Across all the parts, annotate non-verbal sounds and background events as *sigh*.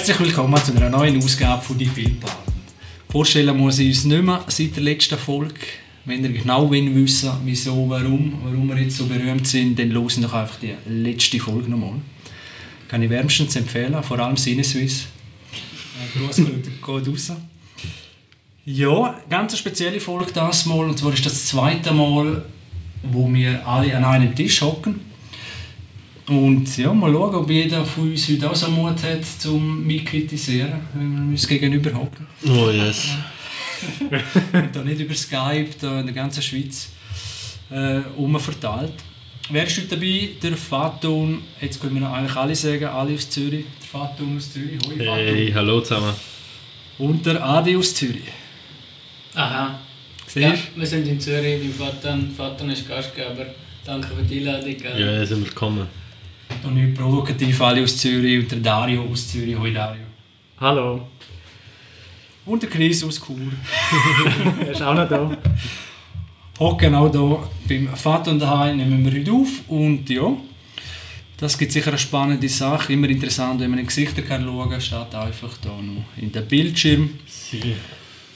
Herzlich willkommen zu einer neuen Ausgabe von «Die Filmpaten». Vorstellen muss ich uns nicht mehr seit der letzten Folge. Wenn ihr genau wissen wieso, warum, warum wir jetzt so berühmt sind, dann losen doch einfach die letzte Folge nochmal. Kann ich wärmstens empfehlen, vor allem Sinneswiss. Gruß *laughs* geht raus. Ja, ganz eine spezielle Folge das Mal. Und zwar ist das zweite Mal, wo wir alle an einem Tisch hocken. Und ja, mal schauen, ob jeder von uns heute auch so Mut hat, zum mich kritisieren, wenn wir uns gegenüber hocken. Oh yes. *laughs* Und da nicht über Skype, da in der ganzen Schweiz äh, umverteilt. Wer ist heute dabei? Der Faton, jetzt können wir noch eigentlich alle sagen, alle aus Zürich. Der Faton aus Zürich, hoi Faton. Hey, hallo zusammen. Und der Adi aus Zürich. Aha. Siehst Ja, wir sind in Zürich beim Vater. Vater ist Gastgeber. Danke für die Einladung. Ja, sind willkommen. Und nicht provokativ alle aus Zürich und der Dario aus Zürich. Hoi Dario. Hallo. Und der Chris aus Chur. *laughs* Er ist auch noch da. Hocken auch hier beim Vater und daheim nehmen wir heute auf. Und ja, das gibt sicher eine spannende Sache. Immer interessant, wenn man in die Gesichter kann schauen kann, statt einfach da noch in den Bildschirm. Sie.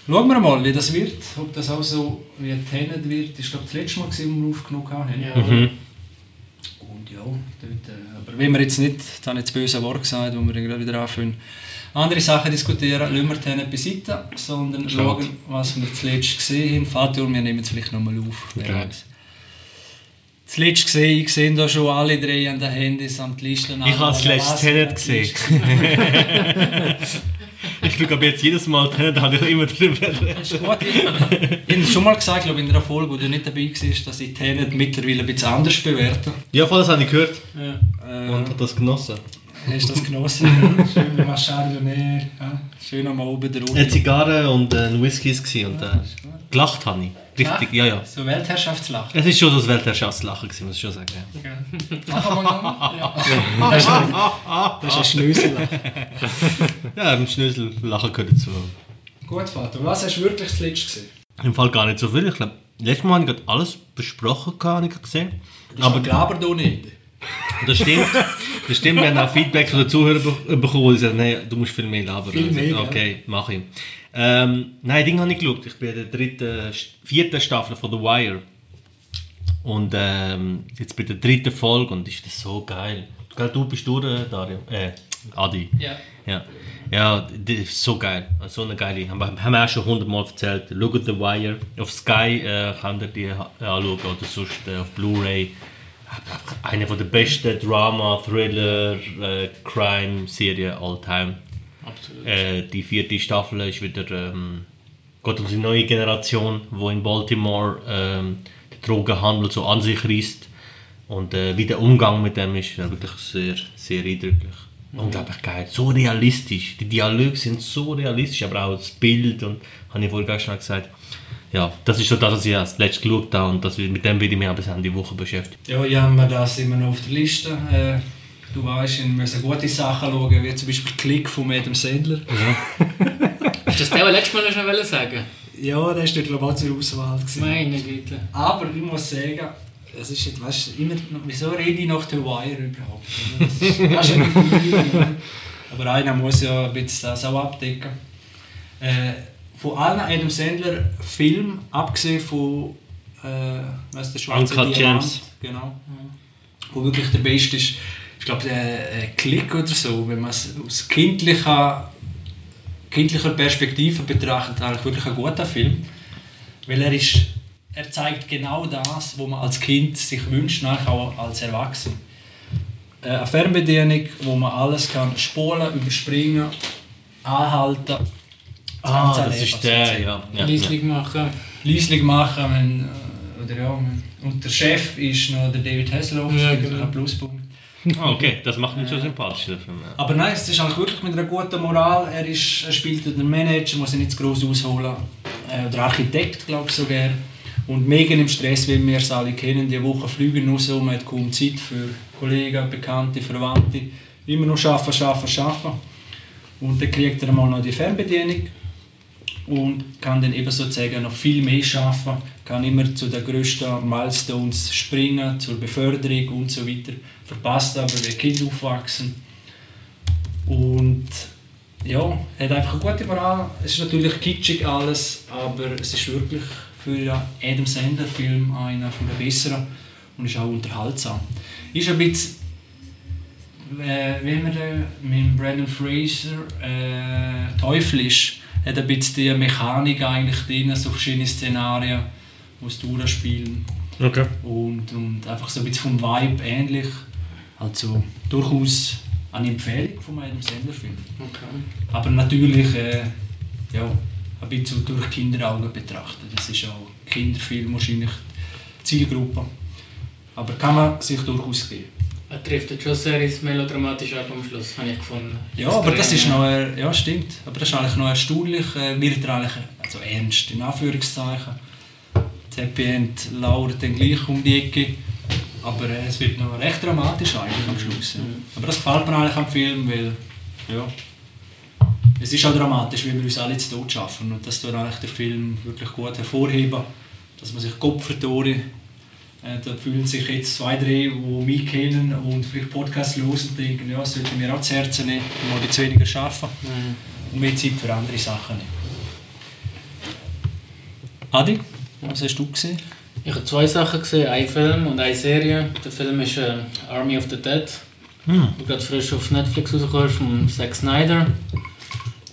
Schauen wir mal, wie das wird. Ob das auch so wie Tenet wird. Das war glaube ich das letzte Mal, gewesen, wo wir aufgenommen haben. Ja. Mhm. Und ja, dort, äh, aber wenn wir jetzt nicht, da habe ich das böse Wort gesagt, wo wir dann wieder anfangen, andere Sachen diskutieren, lassen wir Tenet beiseite, sondern Schade. schauen, was wir zuletzt gesehen haben. Fatur, wir nehmen es vielleicht nochmal auf. Okay. weiß. Zuletzt gesehen, ich sehe da schon alle drei an den Handys am Listen. Ich habe das letzte Tenet gesehen. *laughs* Ich schaue aber jetzt jedes Mal Tenet, habe ich immer drüber. Das ist gut. Ich, ich habe schon mal gesagt, glaube ich, in einer Folge, wo du nicht dabei warst, dass ich Tenet mittlerweile ein bisschen anders bewerte. Ja, voll, das habe ich gehört Ja. Äh, und habe das genossen. Hast du das genossen? *laughs* Schön mal Chardonnay, ja. schön am oben der Eine Zigarre und äh, ein Whisky ist gewesen und äh, gelacht habe ich. Richtig, ja, ja. So Weltherrschaftslachen. Es ist schon so das Weltherrschaftslachen gewesen, muss ich schon sagen. Ja. Machen wir noch? Ja. Das ist ein, das ist ein Schnösel. *laughs* Ja, im Schnösel lachen gehört dazu. Gut, Vater. Was hast du wirklich zuletzt gesehen? Im Fall gar nicht so viel. Ich glaube, letztes Mal habe ich gerade alles besprochen, habe ich gesehen. Aber glaub doch nicht. Das stimmt. Das stimmt, wir haben auch Feedback von den Zuhörern be- bekommen, die sagen, nein, du musst viel mehr labern. Viel mehr, Also, Okay, mach ich. Ähm, nein, Ding habe ich geschaut. Ich bin in der dritten, vierten Staffel von The Wire. Und ähm, jetzt bei der dritten Folge und ist das so geil. Gell, Du bist durch, äh, Dario? Äh, Adi. Ja. Ja, ja das ist so geil. So eine geile. Haben wir haben wir auch schon hundertmal erzählt. Schaut The Wire. Auf Sky äh, könnt ihr die ha- anschauen oder sonst äh, auf Blu-ray. Eine von der besten Drama, Thriller, äh, Crime-Serien all time. Absolut. Äh, die vierte Staffel ist wieder ähm, geht um die neue Generation, wo in Baltimore ähm, den Drogenhandel so an sich reißt. Und äh, wie der Umgang mit dem ist äh, wirklich sehr, sehr eindrücklich. Unglaublich geil. So realistisch. Die Dialoge sind so realistisch, aber auch das Bild und habe ich vorhin schon gesagt. Ja, das ist so das, was ich als letztes geschaut habe und das, mit dem werde ich mich auch bis Ende der Woche beschäftigen. Ja, ich habe mir das immer noch auf der Liste. Äh, du weißt, ich muss gute Sachen schauen, wie zum Beispiel Klick von Adam Sandler. Hast *laughs* du das der letztes Mal schon sagen? Ja, der ist dort glaube ich auch zur Auswahl. Gewesen. Meine Güte. Aber ich muss sagen, es ist jetzt, weißt, du, immer, wieso rede ich nach The Wire überhaupt? Das ist, das ist ja nicht viel, *laughs* Aber einer muss ja ein bisschen das auch abdecken. Äh, von allen Adam Sandler Filmen, abgesehen von äh, was der schwarze Uncut Diamant, genau, wo wirklich der beste ist, ich glaube der äh, Klick oder so, wenn man es aus kindlicher, kindlicher Perspektive betrachtet, eigentlich wirklich ein guter Film. Weil er ist, er zeigt genau das, was man als Kind sich wünscht, nachher auch als Erwachsener. Äh, Eine Fernbedienung, wo man alles kann spulen, überspringen, anhalten. Ah, ganze das Leben ist der, ja. ja, ja. Leisling machen. Leislich machen, wenn, äh, oder ja, wenn- und der Chef ist noch der David Hasselhoff, Ja, das ist genau. ein Pluspunkt. Ah, okay, das macht mich schon sympathisch, der Film. Ja. Aber nein, es ist eigentlich wirklich mit einer guten Moral. Er, ist, er spielt den Manager, muss ich nicht zu gross ausholen. Äh, der Architekt, glaube ich sogar. Und mega im Stress, wie wir es alle kennen. Die Woche fliegen nur so, man hat kaum Zeit für Kollegen, Bekannte, Verwandte. Immer nur arbeiten, arbeiten, arbeiten. Und dann kriegt er mal noch die Fernbedienung und kann dann eben sozusagen noch viel mehr schaffen, kann immer zu den grössten Milestones springen, zur Beförderung und so weiter. Verpasst aber, wie Kinder aufwachsen. Und ja, hat einfach eine gute Moral. Es ist natürlich kitschig alles, aber es ist wirklich für einen Adam Sandler Film einer von den besseren und ist auch unterhaltsam. Ist ein bisschen, äh, wie haben wir mit Brandon Fraser, äh, teuflisch, hat ein bisschen die Mechanik eigentlich drin, so verschiedene Szenarien, die es durchspielen. Okay. Und, und einfach so ein bisschen vom Vibe ähnlich. Also durchaus eine Empfehlung von einem Senderfilm. Okay. Aber natürlich äh, ja, ein bisschen durch Kinderaugen betrachtet. Das ist auch Kinderfilm wahrscheinlich Zielgruppe. Aber kann man sich durchaus geben. Er trifft jetzt schon sehr ins Melodramatische ab am Schluss, habe ich gefunden. Ja, aber das ist noch, ja stimmt, aber das ist eigentlich noch erstaunlich, äh, wird er eigentlich, also ernst, in Anführungszeichen. Das Happy End lauert dann gleich um die Ecke, aber äh, es wird noch recht dramatisch eigentlich am Schluss. Ja. Aber das gefällt mir eigentlich am Film, weil, ja, es ist auch dramatisch, wie wir uns alle zu Tod schaffen und das tut eigentlich der Film wirklich gut hervorheben, dass man sich Kopfvertore äh, da fühlen sich jetzt zwei, drei, die mich kennen und vielleicht Podcasts hören und denken, ja, das sollte mir auch zu Herzen nehmen, mal jetzt weniger arbeiten und mehr Zeit für andere Sachen nehmen. Adi, was hast du gesehen? Ich habe zwei Sachen gesehen, einen Film und eine Serie. Der Film ist äh, Army of the Dead, Hm. der gerade frisch auf Netflix rausgekommen ist, von Zack Snyder.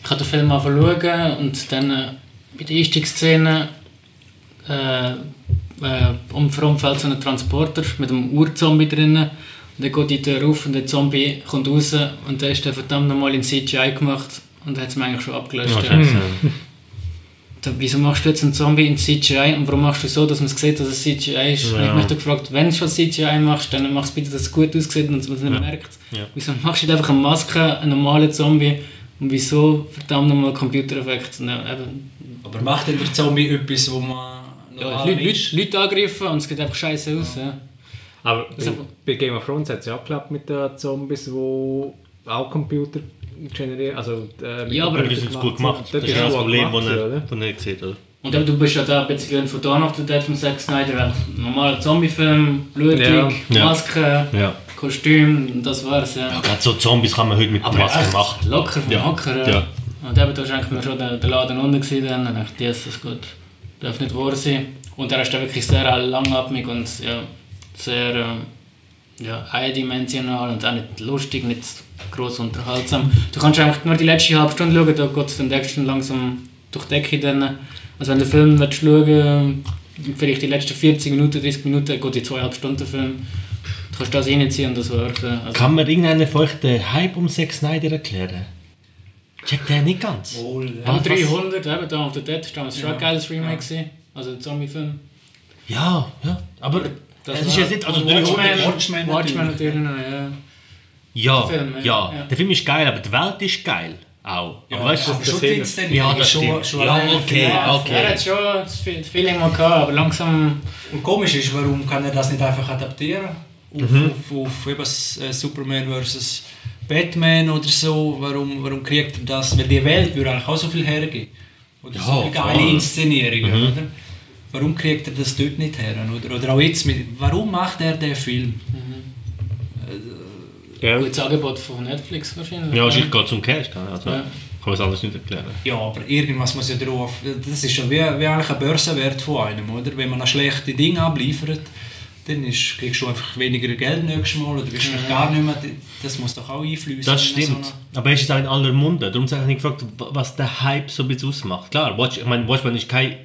Ich habe den Film mal schauen und dann äh, bei der Einstiegsszene äh, äh, um verunfällt so ein Transporter mit einem Urzombie drinnen. Und dann geht die Tür auf und der Zombie kommt raus und der ist dann verdammt nochmal in CGI gemacht und hat es mir eigentlich schon abgelöscht. Ja. Da, wieso machst du jetzt einen Zombie in CGI und warum machst du so, dass man es sieht, dass es CGI ist? Und Ja. ich mich da gefragt, wenn du schon CGI machst, dann mach es bitte, dass es gut aussieht und dass man es nicht Ja. merkt. Ja. Wieso machst du nicht einfach eine Maske, einen normalen Zombie und wieso verdammt nochmal Computereffekte? Aber macht denn der Zombie etwas, wo man ja, Leute, ist? Leute, Leute angegriffen und es geht einfach scheiße aus. Ja. Aber Das bei, ist aber- bei Game of Thrones hat es ja auch geklappt mit den Zombies, die auch Computer generieren. Also, äh, Ja, aber Aber das ist jetzt gut gemacht. Das ist ja das Problem, das er nicht sieht, oder? Und eben, du bist ja da ein bisschen von Dawn of the Dead von Zack Snyder, normaler Zombie-Film, blutig, Ja. Maske, Ja. Kostüm, und das war's. Ja. Ja, gerade so Zombies kann man heute mit der Maske machen. Locker vom Ja. Hocker. Ja. Und eben, da war eigentlich schon der, der Laden unten gewesen, dann. Und ich dachte, yes, das gut. Darf nicht wahr sein. Und er ist wirklich sehr langatmig und ja, sehr ähm, ja, eindimensional und auch nicht lustig, nicht groß unterhaltsam. Du kannst eigentlich nur die letzte halbe Stunde schauen, da geht es dann Action langsam durch die Decke. Dann. Also wenn du den Film willst schauen vielleicht die letzten 40 Minuten, 30 Minuten, geht die zweieinhalb Stunden Film. Du kannst das reinziehen und das ja. Also, Kann von euch den Hype um Zack Snyder erklären? Checkt der nicht ganz. Wohl, Ja, Was- 300, eben, Dawn of the Dead, das war schon Ja. ein geiles Remake, gewesen. also ein Zombie-Film. Ja, ja. Aber Das es ist jetzt nicht. Also 300 Watchmen, Watchmen Watchmen natürlich. noch, ja. Ja, Der Film, ja. ja. Ja. Der Film ist geil, aber die Welt ist geil. Auch. Ja, aber weißt du, aber schon Szene. Inszenierung Ja, das stimmt. schon Ja, okay, okay. Er hat schon das Fe- das Feeling mal gehabt, aber langsam... Und komisch ist, warum kann er das nicht einfach adaptieren? Auf, Mhm. auf, auf eben das, äh, Superman vs. Batman oder so. Warum, warum kriegt er das? Weil die Welt würde eigentlich auch so viel hergeben. Oder Ja, so viele geile voll. Inszenierungen, Mhm. oder? Warum kriegt er das dort nicht her? Oder, oder auch jetzt, mit, warum macht er den Film? Ja, Gutes Angebot von Netflix wahrscheinlich. ja, wahrscheinlich geht es um Cash. Also, Ja. Kann man es anders nicht erklären. Ja, aber irgendwas muss ja drauf. Das ist ja wie, wie eigentlich ein Börsenwert von einem, oder? Wenn man ein schlechtes Ding abliefert, dann ist, kriegst du einfach weniger Geld nächstes Mal oder bist vielleicht gar nicht mehr. Das muss doch auch einfließen. Das so stimmt. eine- Aber es ist auch in aller Munde. Darum habe ich mich gefragt, was der Hype so ein bisschen ausmacht. Klar, Watch, ich meine, Watchmen ist kein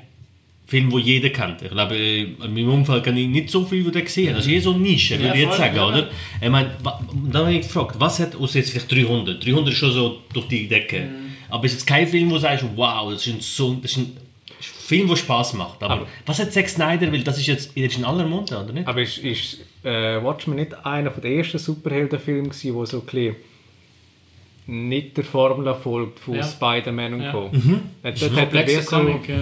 Film, den jeder kennt. Ich glaube, äh, in meinem Umfeld kenne ich nicht so viele, die den gesehen. Das ist eh so eine Nische, würde Ja, ich jetzt sagen, ja. oder? Ich meine, dann habe ich gefragt, was hat, außer jetzt vielleicht 300, 300 ist schon so durch die Decke. Mhm. Aber es ist jetzt kein Film, wo du sagst, wow, das ist ein, so, das ist ein Film, der Spaß macht. Aber, Aber- was hat Zack Snyder, weil das ist jetzt das ist in aller Munde, oder nicht? aber ist, ist äh, Watchmen nicht einer der ersten Superheldenfilme, gewesen, wo so ein bisschen nicht der Formel folgt von Ja. Spider-Man und Ja. Co. Mhm. Äh, Dort hat er Komplexe wie so, Comic, ja.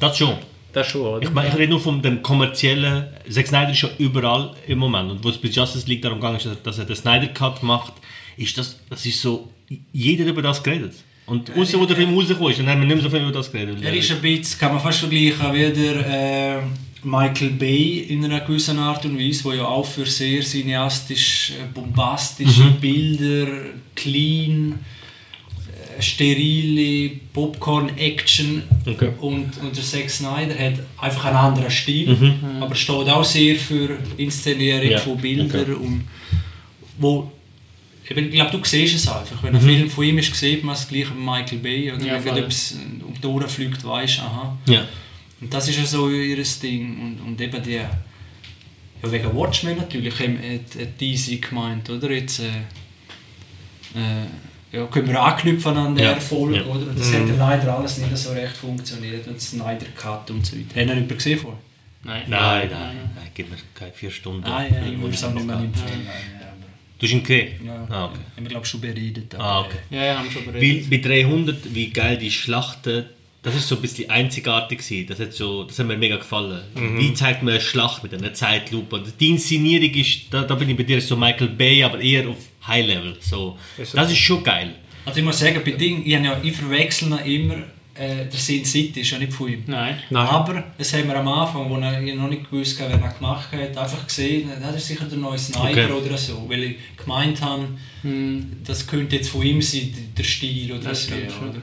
Das schon. das schon, oder? Ich, meine, ich rede nur von dem kommerziellen. Zack Snyder ist schon überall im Moment. Und wo es bei Justice League darum ging, dass er den Snyder Cut macht, ist das, das ist so, jeder hat über das geredet. Und außer wo der Film rausgekommen ist, dann haben wir nicht mehr so viel über das geredet. Er ist ein bisschen, kann man fast vergleichen, wie der äh, Michael Bay in einer gewissen Art und Weise, der ja auch für sehr cineastisch, äh, bombastische Mhm. Bilder, clean, sterile Popcorn-Action Okay. und, und der Zack Snyder hat einfach einen anderen Stil, aber steht auch sehr für Inszenierung Ja, von Bildern okay. und wo ich glaube, du siehst es einfach. Wenn ein Film von ihm ist, sieht man es gleich wie Michael Bay. Oder Ja, wenn etwas um die Ohren fliegt, weißt du, aha. Ja. Und das ist ja so ihr Ding. Und, und eben die. Ja, wegen Watchmen natürlich, haben- hat, hat DC gemeint, oder? Jetzt. Äh, äh, ja, können wir anknüpfen an den Ja, Erfolg, ja. oder? Und das hat ja leider alles nicht so recht funktioniert. Und Snyder Cut und so weiter. Haben wir nicht gesehen vorher? Nein. Nein, nein, nein, gib mir keine vier Stunden. Ah ja, ich würde es auch noch mal empfehlen. Du hast ihn gesehen? Ja, Ah, okay. haben wir glaube ich schon beredet. Ah, okay. Ja, ja, haben schon Weil beredet. bei 300, wie geil die Schlachten, das ist so ein bisschen einzigartig gewesen. Das hat, so, das hat mir mega gefallen. Wie zeigt man eine Schlacht mit einer Zeitlupe? Und die Inszenierung ist, da, da bin ich bei dir so Michael Bay, aber eher auf High Level. So, das ist schon geil. Also ich muss sagen, bei Ding, ich, ja, ich verwechsel ihn immer, äh, der Sin City ist ja nicht von ihm. Nein. Nein. Aber das haben wir am Anfang, wo er ich noch nicht gewusst habe, wer ihn gemacht hat, einfach gesehen, das ist sicher der neue Sniper Okay. oder so, weil ich gemeint habe, Hm. das könnte jetzt von ihm sein, der Stil oder Das so. schon. Oder?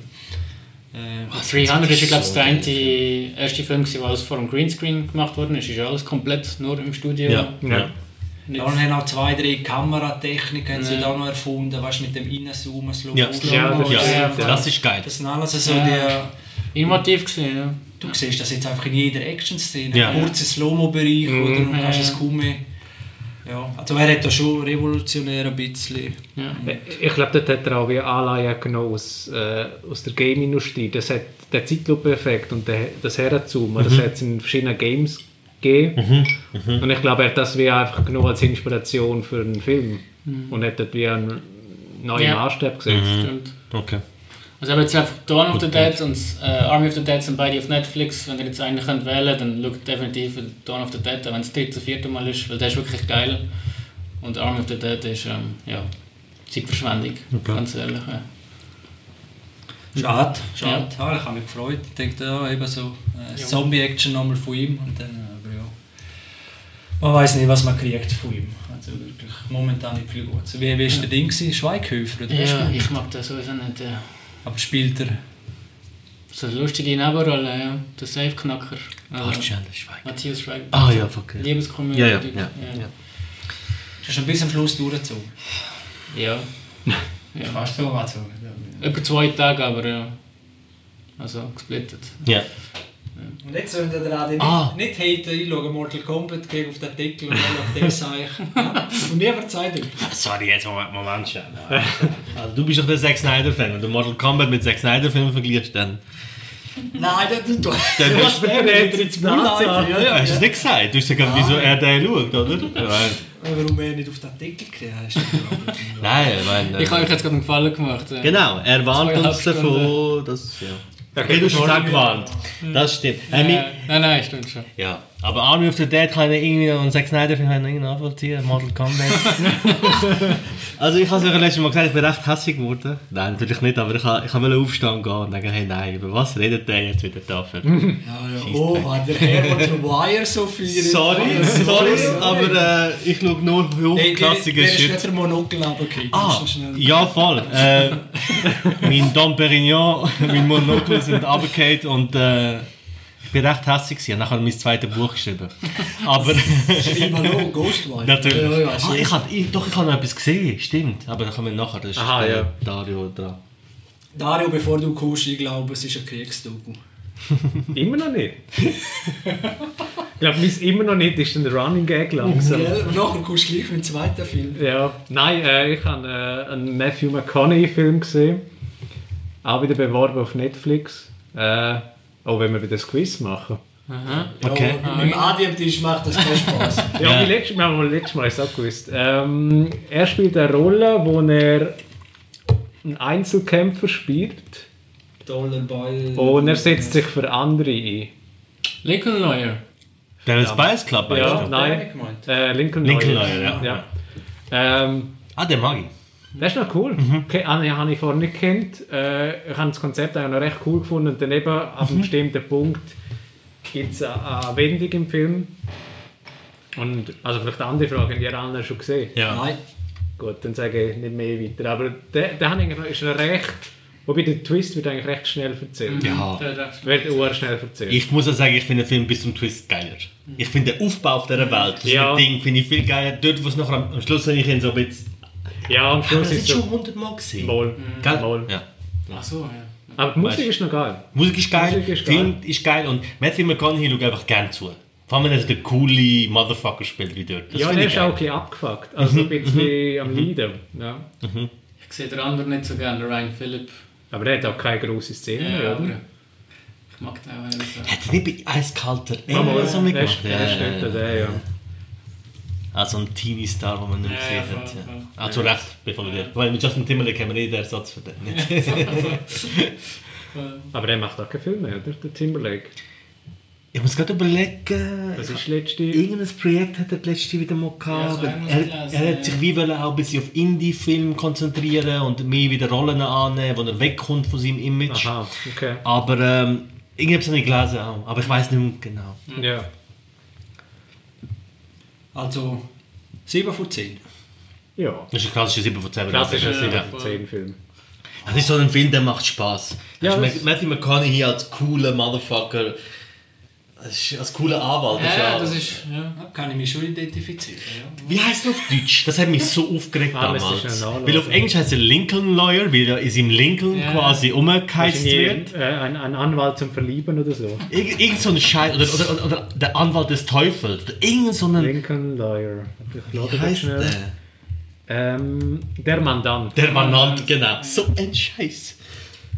Äh, 300 ist, glaube ich, so der geil. eine erste Film, der alles vor dem Greenscreen gemacht worden ist. Ist ja alles komplett nur im Studio. Ja. Ja. Nicht- und haben auch zwei, drei Kameratechniken Ja. da noch erfunden, weißt mit dem Reinzoomen, Slow Ja, Motion. Ja, das ja, stimmt, ja. das ist geil. Das sind alles so Ja. die... Innovativ gesehen, ja. Du siehst das jetzt einfach in jeder Action-Szene. Ja. Kurzer Slow-Mo-Bereich Mhm. oder du kannst Ja. es kaum mehr. Ja, also er hat da schon revolutionär ein bisschen. ja. Ich glaube, dort hat er auch wie Anleihen genommen aus, äh, aus der Game-Industrie. Das hat der Zeitlupe-Effekt und der, das Herzoomen, das hat es in verschiedenen Games gegeben. Und ich glaube, er hat das wie einfach genommen als Inspiration für einen Film und hat dort wie einen neuen Ja. Maßstab gesetzt. Stimmt. Okay. Also aber jetzt einfach Dawn of the Dead und äh, Army of the Dead sind beide auf Netflix. Wenn ihr jetzt einen könnt wählen könnt, dann schaut definitiv Dawn of the Dead, an, wenn es das dritte, vierte Mal ist, weil der ist wirklich geil. Und Army of the Dead ist ähm, ja, Zeitverschwendung, ganz ehrlich. Ja. Schade, schade. Ja. ich habe mich gefreut. Ich dachte, ja, eben so äh, Ja. Zombie-Action nochmal von ihm. Und dann, äh, ja. Man weiß nicht, was man kriegt von ihm. Also wirklich momentan nicht viel gut. Wie wie ist der Ding? gewesen? Schweighöfer? Oder was ja, ich mag das sowieso nicht. Ja. Aber spielt er. So eine lustige Nebenrolle, ja. Der Safe-Knacker. Also, Bart Chandler Schweig. Matthias Schweig. Ah ja, okay. Liebeskomödie. Ja, ja, ja, ja. ja. Du hast ihn bis am Schluss durchgezogen. ja. *laughs* ja. Fast so was. Über zwei Tage, aber ja. Also gesplittet. Ja. Und jetzt sollen wir auch nicht, Ah. nicht haten, ich schaue Mortal Kombat, gehe auf den Deckel und dann auf den Seich. *laughs* Ja. Und nie verzeiht euch. Sorry, jetzt Moment, Moment schon. Also, du bist doch der Zack Snyder-Fan. Wenn du Mortal Kombat mit Zack Snyder-Filmen vergleichst, dann... Nein, du, du, Dann du hast den wieder ins. Ja, ja. Hast du es nicht gesagt? Du hast gesagt, wieso er den schaut, oder? *laughs* Ja, Warum er nicht auf den Deckel gekriegt hast. Nein, ich meine... Ich habe euch jetzt gerade einen Gefallen gemacht. ja. Genau, er warnt uns davon, dass... Ja. Okay, du hast es auch gewarnt. Das stimmt. Ja, nein, nein, stimmt schon. ja, aber Army of the Dead kann ich irgendwie und Zack Snyder Film kann ich nachvollziehen, Mortal Kombat. *laughs* also ich habe es ja letztes Mal gesagt, ich bin recht hässlich geworden. Nein, natürlich nicht, aber ich, habe- ich wollte aufstehen und gehen und denken, hey nein, über was redet der jetzt wieder dafür? Ja, ja. Oh, hat der Herr der Wire so viel. sorry, sorry, aber äh, ich schaue nur hochklassige Der ist Shit. nicht der Monokel runtergefallen. Ah, ja voll. Äh, *laughs* mein Dom Perignon, *laughs* mein Monokel sind runtergefallen und äh, bin recht hässlich gewesen. Habe nachher mein zweites Buch geschrieben. *laughs* Aber Schreib mal noch, Ghostwire. natürlich. Ja, ja, ah, ich hab, ich, doch, ich habe noch etwas gesehen, stimmt. Aber da kommen wir nachher. Das ist Aha, ja. Dario dran. Dario, bevor du kommst, ich glaube, es ist ein Kriegsdoku. *laughs* Immer noch nicht. ich glaube, mein immer noch nicht ist ein Running Gag langsam. Und nachher kommst du gleich mit dem zweiten Film. Ja, nein, äh, ich habe äh, einen Matthew McConaughey-Film gesehen. Auch wieder beworben auf Netflix. Äh, auch wenn wir wieder das Quiz machen. Aha. Okay. Ja, mit dem Adi-Tisch macht das keinen Spaß. Ja, *laughs* Ja. Wie letztes, wir haben mal letztes Mal ist es auch gewusst. Ähm, er spielt eine Rolle, wo er einen Einzelkämpfer spielt bei. und er setzt sich für andere ein. Lincoln Lawyer. Der Spice Club, weißt Ja, nein. Äh, Lincoln, Lincoln Lawyer. Lawyer, ja. ja. Ähm, Ah, den mag ich. Das ist noch cool. Okay, habe ich- habe ich vorher nicht gekannt. Äh, ich habe das Konzept eigentlich noch recht cool gefunden. Und dann eben ab einem bestimmten Punkt gibt es eine, eine Wendung im Film. Und, also vielleicht eine andere Frage, haben die anderen schon gesehen? Ja. Nein. Gut, dann sage ich nicht mehr weiter. Aber der, der noch- ist ein recht Wobei der Twist wird eigentlich recht schnell erzählt. Ja. Der- der- Wird sehr schnell erzählt. Ich muss auch sagen, ich finde den Film bis zum Twist geiler. Ich finde den Aufbau auf dieser Welt, das Ja. Ding, finde ich viel geiler. Dort, wo es nachher am, am Schluss, wenn ich ihn so ein bisschen... ja, am Schluss das ist es schon so... hundertmal gesehen. Moll. Gell? Moll. Ja. Ach so, ja. Aber die Musik Weißt- ist noch geil. Musik ist geil, Musik ist Film ist geil und Matthew McConaughey schaut einfach gerne zu. Vor allem, wenn er der coole Motherfucker spielt wie dort. Das ja, der ich ist auch ein geil. bisschen abgefuckt. Also ein bisschen am Leiden. Ja. Ich sehe den anderen nicht so gerne, der Ryan Phillip. Aber der hat auch keine grosse Szene, Ja, oder? ich mag den auch. Hat er nicht bei Eiskalter Ja, mal, so mitgemacht? ist, der ist ja. Also ein Teenie-Star, den man nicht Ja, gesehen ja, hat. Ja. Ah, zu Recht, bevor wir Weil mit Justin Timberlake haben wir eh den Ersatz für den. Nicht? *laughs* *laughs* Aber der macht auch keinen Film mehr, oder? Der Timberlake. Ich muss gerade überlegen. Das ist letzte... Irgendein Projekt hat er letzte wieder mal gehabt. Ja, so er, er hat sich wie wollen auch ein bisschen auf Indie-Film konzentrieren und mehr wieder Rollen annehmen, wo er wegkommt von seinem Image. Aha, okay. Aber ähm, irgendwas habe ich gelesen auch. Aber ich weiß nicht mehr genau. Ja. Also 7 von 10. Ja. Das ist ein klassischer 7 von 10. Klassischer Ja, 7 ja. von 10 Film. Das ist so ein Film, der macht Spaß. Ja, Matthew McConaughey als cooler Motherfucker, als, als cooler Anwalt. ist Ja, das ist. Ja. Da kann ich mich schon identifizieren. Ja. Wie heißt er auf Deutsch? Das hat mich so aufgeregt Ah, damals. Weil auf Englisch heißt er Lincoln Lawyer, weil er in seinem Lincoln Ja. quasi umgeheizt wird. äh, ein, ein Anwalt zum Verlieben oder so. Irgend, irgend so ein Scheiß. Oder, oder, oder, oder der Anwalt des Teufels. Oder irgend so ein. Lincoln Lawyer. Wie das heißt schnell. der? Ähm, der Mandant. Der Manant, genau. So ein Scheiß.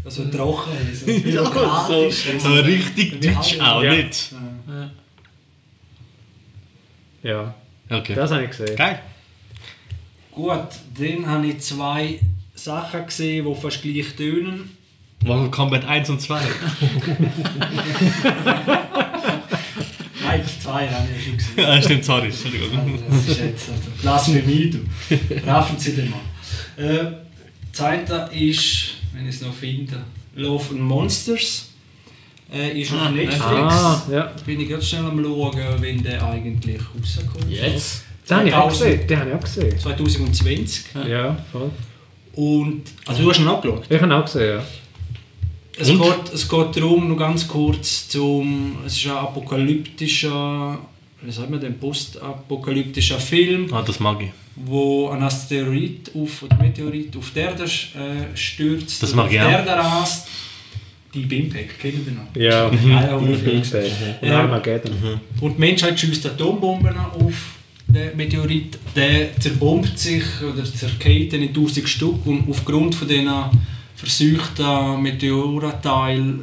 Also trocken, *laughs* so Ja, so, so richtig deutsch auch Ja. nicht. Ja, Okay. das habe ich gesehen. Geil. Gut, dann habe ich zwei Sachen gesehen, die fast gleich tönen. Mortal Kombat 1 und 2. *laughs* Nein, zwei habe ich ja schon gesehen. ja, stimmt, sorry. Entschuldigung. Das ist jetzt also Blasphemie, du. Raffen Sie den mal. Äh, zweiter ist, wenn ich es noch finde, Love and Monsters. Äh, ist auf Ah, Netflix. Ah, ja. Bin ich ganz schnell am schauen, wenn der eigentlich rauskommt. Jetzt? Den habe ich auch 2000. gesehen. Den habe ich auch gesehen. 2020. Ja, voll. Und, also du hast ihn angeschaut? Ich habe ihn auch gesehen, ja. Es Und? geht, es geht darum, nur ganz kurz, zum, es ist ein apokalyptischer, wie sagt man denn, postapokalyptischer Film, Ah, das mag ich. Wo ein Asteroid auf, oder Meteorit auf die Erde äh, stürzt, Das mag auf die auch. Erde rast. Die Impact, kennen Sie noch? Ja, Ja, ja, ich habe gesehen. Und Ja. Armageddon. Und die Menschheit schießt Atombomben auf den Meteorit. Der zerbombt sich oder zerkeilt in tausend Stück und aufgrund von diesen versuchten Meteoranteilen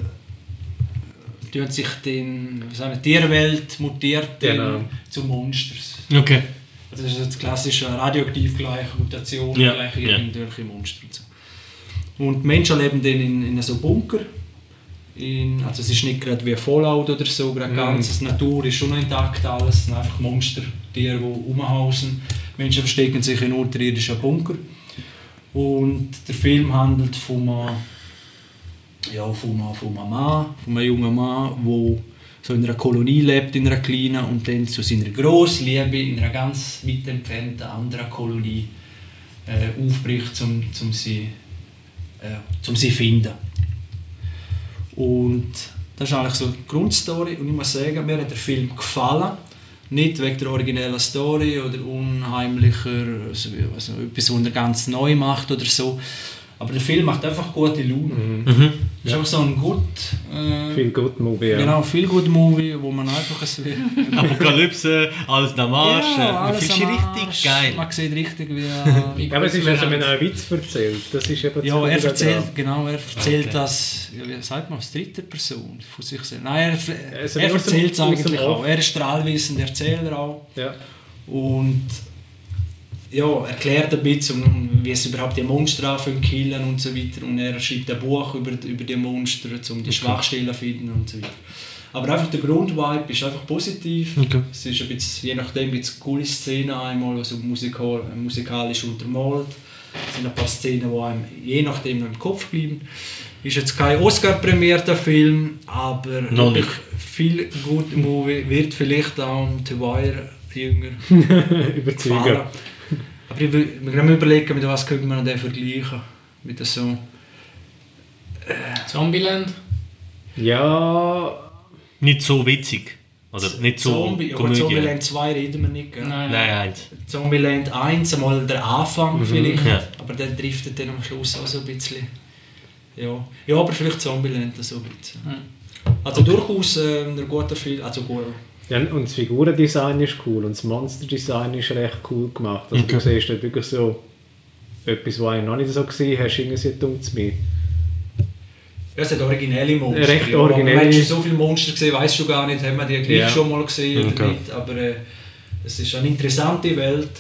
tut sich den, wir, die Tierwelt mutiert Genau. zu Monsters. Okay. Das ist das klassische radioaktiv gleich Mutation, Ja, gleich ja. irgendwelche Monster und so. Und die Menschen leben dann in, in so Bunker. In, also es ist nicht gerade wie Fallout oder so, gerade Mhm. ganz, die Natur ist schon intakt alles, es sind einfach Monster, Tiere, die rumhausen. Menschen verstecken sich in unterirdischen Bunker. Und der Film handelt von einem, ja, von einem, von einem Mann, von einem jungen Mann, der so in einer Kolonie lebt, in einer kleinen, und dann zu seiner Grossliebe in einer ganz weit entfernten anderen Kolonie äh, aufbricht, um, um sie äh, um sie zu finden. Und das ist eigentlich so die Grundstory und ich muss sagen, mir hat der Film gefallen. Nicht wegen der originellen Story oder unheimlicher, also, also etwas, was er ganz neu macht oder so. Aber der Film macht einfach gute Laune. Mhm. Es ist einfach so ein gut, äh, Viel gut Movie, ja. genau, viel gut Movie, wo man einfach so *laughs* Apokalypse, alles am Arsch. Ja, Ja, alles am richtig Arsch. geil? Man sieht richtig, wie... Äh, *laughs* Ja, aber es ist also, wenn er einen Witz erzählt. Das ist eben Ja, er das erzählt, daran. genau, er erzählt Okay. das, ja, wie sagt man, aus dritter Person von sich selbst. Nein, er, Also er erzählt es eigentlich auch. Er ist strahlwissend Erzähler auch. Ja. Und ja, erklärt ein bisschen, wie es überhaupt die Monster anfangen killen und so weiter. Und er schreibt ein Buch über, über die Monster, um die Schwachstellen zu finden und so weiter. Aber einfach der Grundvibe ist einfach positiv. Okay. Es ist ein bisschen, je nachdem ein bisschen coole Szenen einmal, also musikal, musikalisch untermalt. Es sind ein paar Szenen, die einem je nachdem noch im Kopf bleiben. Ist jetzt kein Oscar-prämierter Film, aber Noch nicht. viel guter Movie. Wird vielleicht auch The Wire jünger *laughs* *laughs* Überzeugen. Aber ich will mir überlegen, mit was könnte man den vergleichen. Mit so Zombieland? Ja, Nicht so witzig. Oder nicht so Zombie, aber Komödie. Zombieland 2 reden wir nicht, gell? Nein, Nein, eins. Zombieland 1, einmal der Anfang vielleicht, Mhm. Ja. aber der driftet dann am Schluss auch so ein bisschen. Ja, ja aber vielleicht Zombieland so ein bisschen. Also durchaus äh, ein guter Film, also gut. Ja, und das Figurendesign ist cool und das Monsterdesign ist recht cool gemacht. Also du siehst dort wirklich so etwas, was ich noch nicht so gesehen hast, irgendwie dumm zu mir. Ja, es hat originelle Monster. Recht ja. originelle. Man hat schon so viele Monster gesehen, weißt du gar nicht, haben wir die gleich Ja. schon mal gesehen oder Okay. nicht. Aber äh, es ist eine interessante Welt.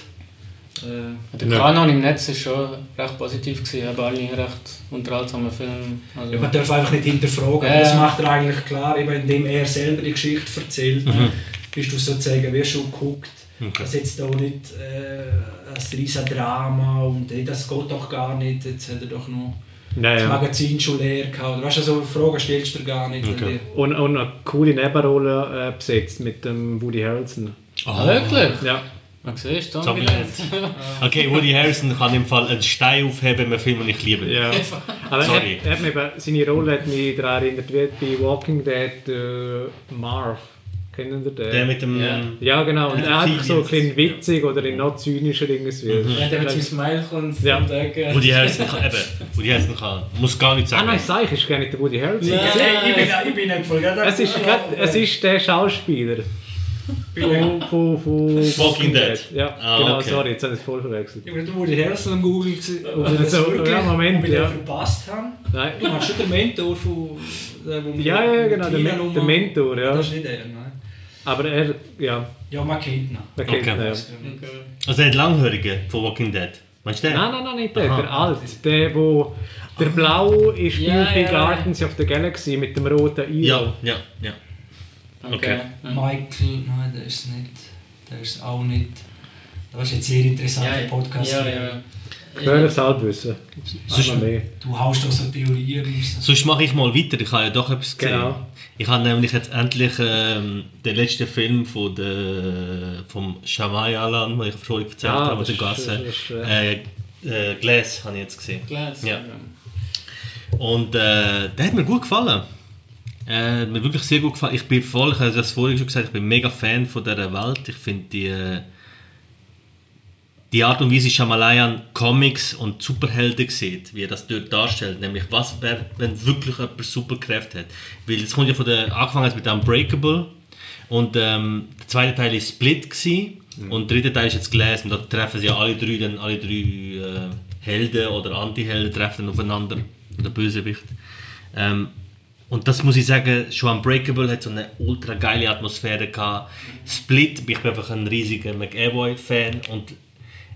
Äh, Der. Kanon im Netz ist schon recht positiv gewesen, aber alle recht unterhaltsame Filme. Also, ja, man darf einfach nicht hinterfragen. Ja. Das macht er eigentlich klar, eben indem er selber die Geschichte erzählt. Mhm. Bist du sozusagen wie schon geguckt. Okay. Das ist jetzt auch nicht äh, ein riesen Drama und hey, das geht doch gar nicht. Jetzt hat er doch noch das Naja. Magazin schon leer gehabt. Weißt du, so Fragen stellst du dir gar nicht. Okay. Und, und eine coole Nebenrolle äh, besetzt mit dem Woody Harrelson. Ah, wirklich? Ja. Man sieht Zombieland. Zombieland. Okay, Woody Harrison kann im Fall einen Stein aufheben, einen Film, den ich liebe. ja. *laughs* Aber er, Sorry. er hat mich eben, seine Rolle hat mich daran erinnert, wie bei Walking Dead äh, Marv. Kennen Sie den? Der mit dem... Ja. ja, genau. Und er Vieh so ein bisschen witzig oder in noch zynischer irgendwie. Ja, der mit seinem Smile kommt Ja. die Ecke. Woody Harrison kann eben. Woody Harrison kann. Muss gar nichts Ah sagen. nein, sag ich, ist gar nicht der Woody Harrelson. Ja. Hey, ich, bin, ich bin nicht voll. Es ist, grad, es ist der Schauspieler. Von, von, von Walking Dead. Ja, Ah, genau, okay. sorry, jetzt habe ich es voll verwechselt. Ich bin der Woody Harrelson am Google gewesen, ob Ja, wir das so, wirklich, ja, Moment, ja. verpasst haben. Nein. Du meinst schon den Mentor von... Der, wo Ja, ja, genau, der, Nummer- der Mentor, ja. Das ist nicht er, nein. Aber er, ja, Ja, man kennt ihn. der kennt Okay. ihn, ja. Okay. Also der Langhörige von Walking Dead. Meinst du den? Nein, nein, nein, nicht der, Aha. der alt. Der, wo... Der Blau ist Ja, bei ja, ja. Guardians of the Galaxy mit dem roten I. Ja, ja, ja. Okay. Okay. Ja. Michael, nein, der ist nicht. Der ist auch nicht. Das ist jetzt sehr interessant Ja, Podcast. ja, ja. Gefährliches Halbwissen. Sonst- mehr. Du haust doch so Theorien raus. Sonst mache ich mal weiter. Ich habe ja doch etwas gesehen. Genau. Ich habe nämlich jetzt endlich ähm, den letzten Film von der, vom Shyamalan, den ich vorhin erzählt Ah, habe, das mit der ist- Gasse. das ist, äh, äh, Glass habe ich jetzt gesehen. Glass. Ja. Und äh, der hat mir gut gefallen. Äh, mir wirklich sehr gut gefallen. Ich bin voll, ich habe das vorhin schon gesagt, ich bin mega Fan von dieser Welt. Ich finde die, äh, die Art und Weise Shyamalan Comics und Superhelden sieht, wie er das dort darstellt, nämlich was wäre, wenn wirklich jemand Superkräfte hat. Weil es kommt ja von der, angefangen mit Unbreakable und ähm, der zweite Teil ist Split gewesen, und der dritte Teil ist jetzt Glass und da treffen sie ja alle drei, dann alle drei äh, Helden oder Anti-Helden treffen aufeinander, oder Bösewicht. Ähm, und das muss ich sagen, schon Unbreakable hat so eine ultra geile Atmosphäre gehabt. Split, ich bin einfach ein riesiger McAvoy-Fan und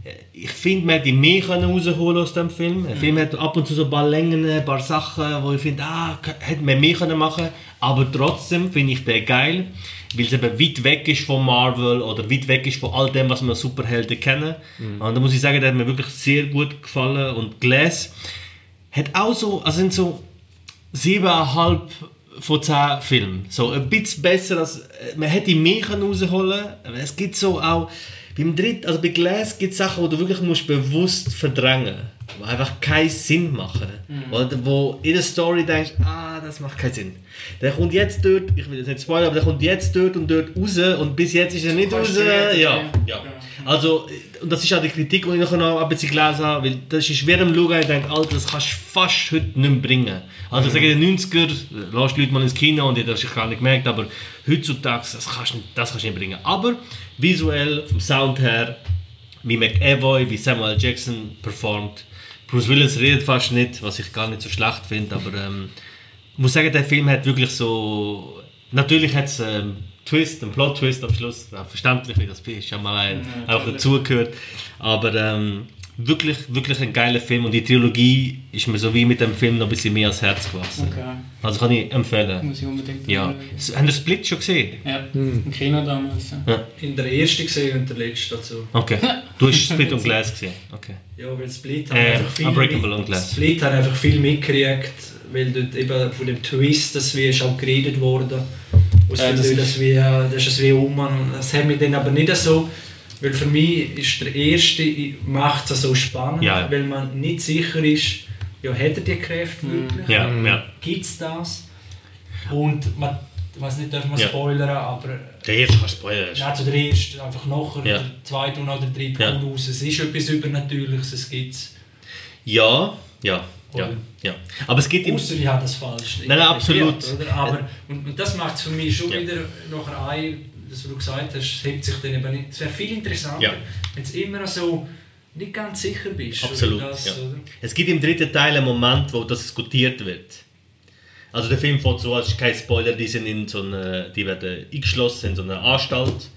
äh, ich finde, man hätte mehr können rausholen aus dem Film. Der Film hat ab und zu so ein paar Längen, ein paar Sachen, wo ich finde, ah, hätte man mehr können machen Aber trotzdem finde ich den geil, weil es eben weit weg ist von Marvel oder weit weg ist von all dem, was wir Superhelden kennen. Und da muss ich sagen, der hat mir wirklich sehr gut gefallen. Und Glass hat auch so, also sind so 7,5 von 10 Filmen. So ein bisschen besser als, äh, man hätte mehr rausholen können. Es gibt so auch, beim dritten, also bei Glass gibt es Sachen, die du wirklich musst bewusst verdrängen die einfach keinen Sinn machen. Oder wo in der Story denkst, ah, das macht keinen Sinn. Der kommt jetzt dort, ich will jetzt nicht spoilern, aber der kommt jetzt dort und dort raus und bis jetzt ist er nicht raus. Ja, ja. ja. Also, und das ist auch die Kritik, die ich nachher noch ein bisschen gelesen habe, weil das ist während dem Schauen, ich denke, Alter, das kannst du fast heute nicht mehr bringen. Also, ich sage, in den 90er, äh, lass die Leute mal ins Kino und ich habe das gar nicht gemerkt, aber heutzutage, das kannst du nicht, das kannst du nicht bringen. Aber visuell, vom Sound her, wie McAvoy, wie Samuel. Jackson performt, Bruce Willis redet fast nicht, was ich gar nicht so schlecht finde, aber ähm, ich muss sagen, der Film hat wirklich so. Natürlich hat es einen Twist, einen Plot-Twist am Schluss. Ja, verständlich, wie das ist, ja mal ein, auch dazugehört. Aber ähm, wirklich, wirklich ein geiler Film und die Trilogie ist mir so wie mit dem Film noch ein bisschen mehr ans Herz gewachsen. Okay. Also kann ich empfehlen. Muss ich unbedingt Ja. S- Haben Sie Split schon gesehen? Ja, im Kino damals. Ja. Ja. In der ersten gesehen und der letzte dazu. Okay. Du hast Split und Glass gesehen. Okay. Ja, weil Split Äh, hat einfach viel Unbreakable mit- und Glass. Split hat einfach viel mitgekriegt, weil dort eben von dem Twist, das wie ist auch geredet worden. Aus Ja, ja, das das, ist- das, wie, das ist wie um und das hat mich dann aber nicht so, weil für mich ist der erste macht es so spannend, Ja, ja. weil man nicht sicher ist, ja, hat er die Kräfte wirklich? Ja, ja. Gibt es das? Und man, ich weiß nicht, dürfen wir Ja. spoilern, aber Der erste kann spoilern. ja, zu der ersten einfach nachher, Ja. der zweite und noch der dritte Ja. kommt raus. Es ist etwas Übernatürliches, es gibt es. Ja, ja, ja, Oder? ja. Aber es gibt im Außer ich habe das falsch Nein, nein, absolut. Oder? Aber, und, und das macht es für mich schon Ja. wieder nachher ein, das was du gesagt hast, es hebt sich dann eben nicht. Es wäre viel interessanter, Ja. wenn du immer so nicht ganz sicher bist. Absolut, Das, ja. Es gibt im dritten Teil einen Moment, wo das diskutiert wird. Also der Film fängt so an, es ist kein Spoiler, die sind in so einer, die werden eingeschlossen in so einer Anstalt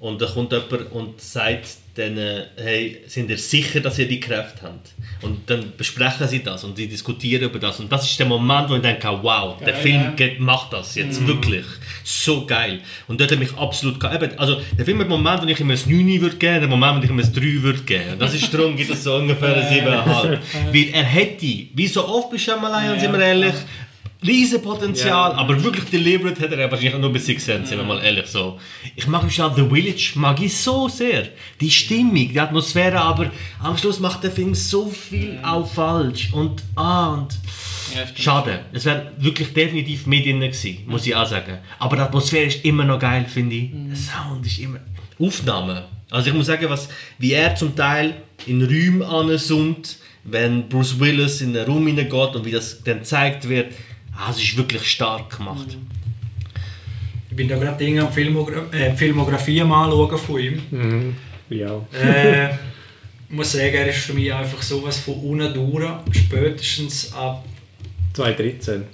und da kommt jemand und sagt denen, hey, sind ihr sicher, dass ihr die Kräfte habt? Und dann besprechen sie das und die diskutieren über das und das ist der Moment, wo ich denke, wow, der Geil, Film ja. macht das jetzt wirklich. So geil. Und dort hat mich absolut ge- eben, also der Film hat einen Moment, wo ich ihm ein 9 würde geben, der Moment, wo ich ihm ein 3 würde geben. Und das ist darum, gibt es so ungefähr *laughs* ein 7,5. Weil er hätte, wie so oft bei Shyamalan, sind wir ehrlich, riesen Potenzial, aber wirklich delivered hat er wahrscheinlich nur bis 6 Cent, sind wir mal ehrlich so. Ich mag mich auch The Village, mag ich so sehr. Die Stimmung, die Atmosphäre, aber am Schluss macht der Film so viel auch falsch. Und, ah, und... Ja. Schade. Es wäre wirklich definitiv mehr drin gewesen, muss ich auch sagen. Aber die Atmosphäre ist immer noch geil, finde ich. Der Sound ist immer... Aufnahmen. Also ich muss sagen, was, wie er zum Teil in Räumen anzoomt, wenn Bruce Willis in den Raum hineingeht und wie das dann gezeigt wird, ah, es ist wirklich stark gemacht. Ich bin da gerade Dinge am Filmogra äh, Filmografie am anschauen von ihm. Mhm. Ja. äh, ich muss sagen, er ist für mich einfach sowas von unten durch. Spätestens ab... 2013.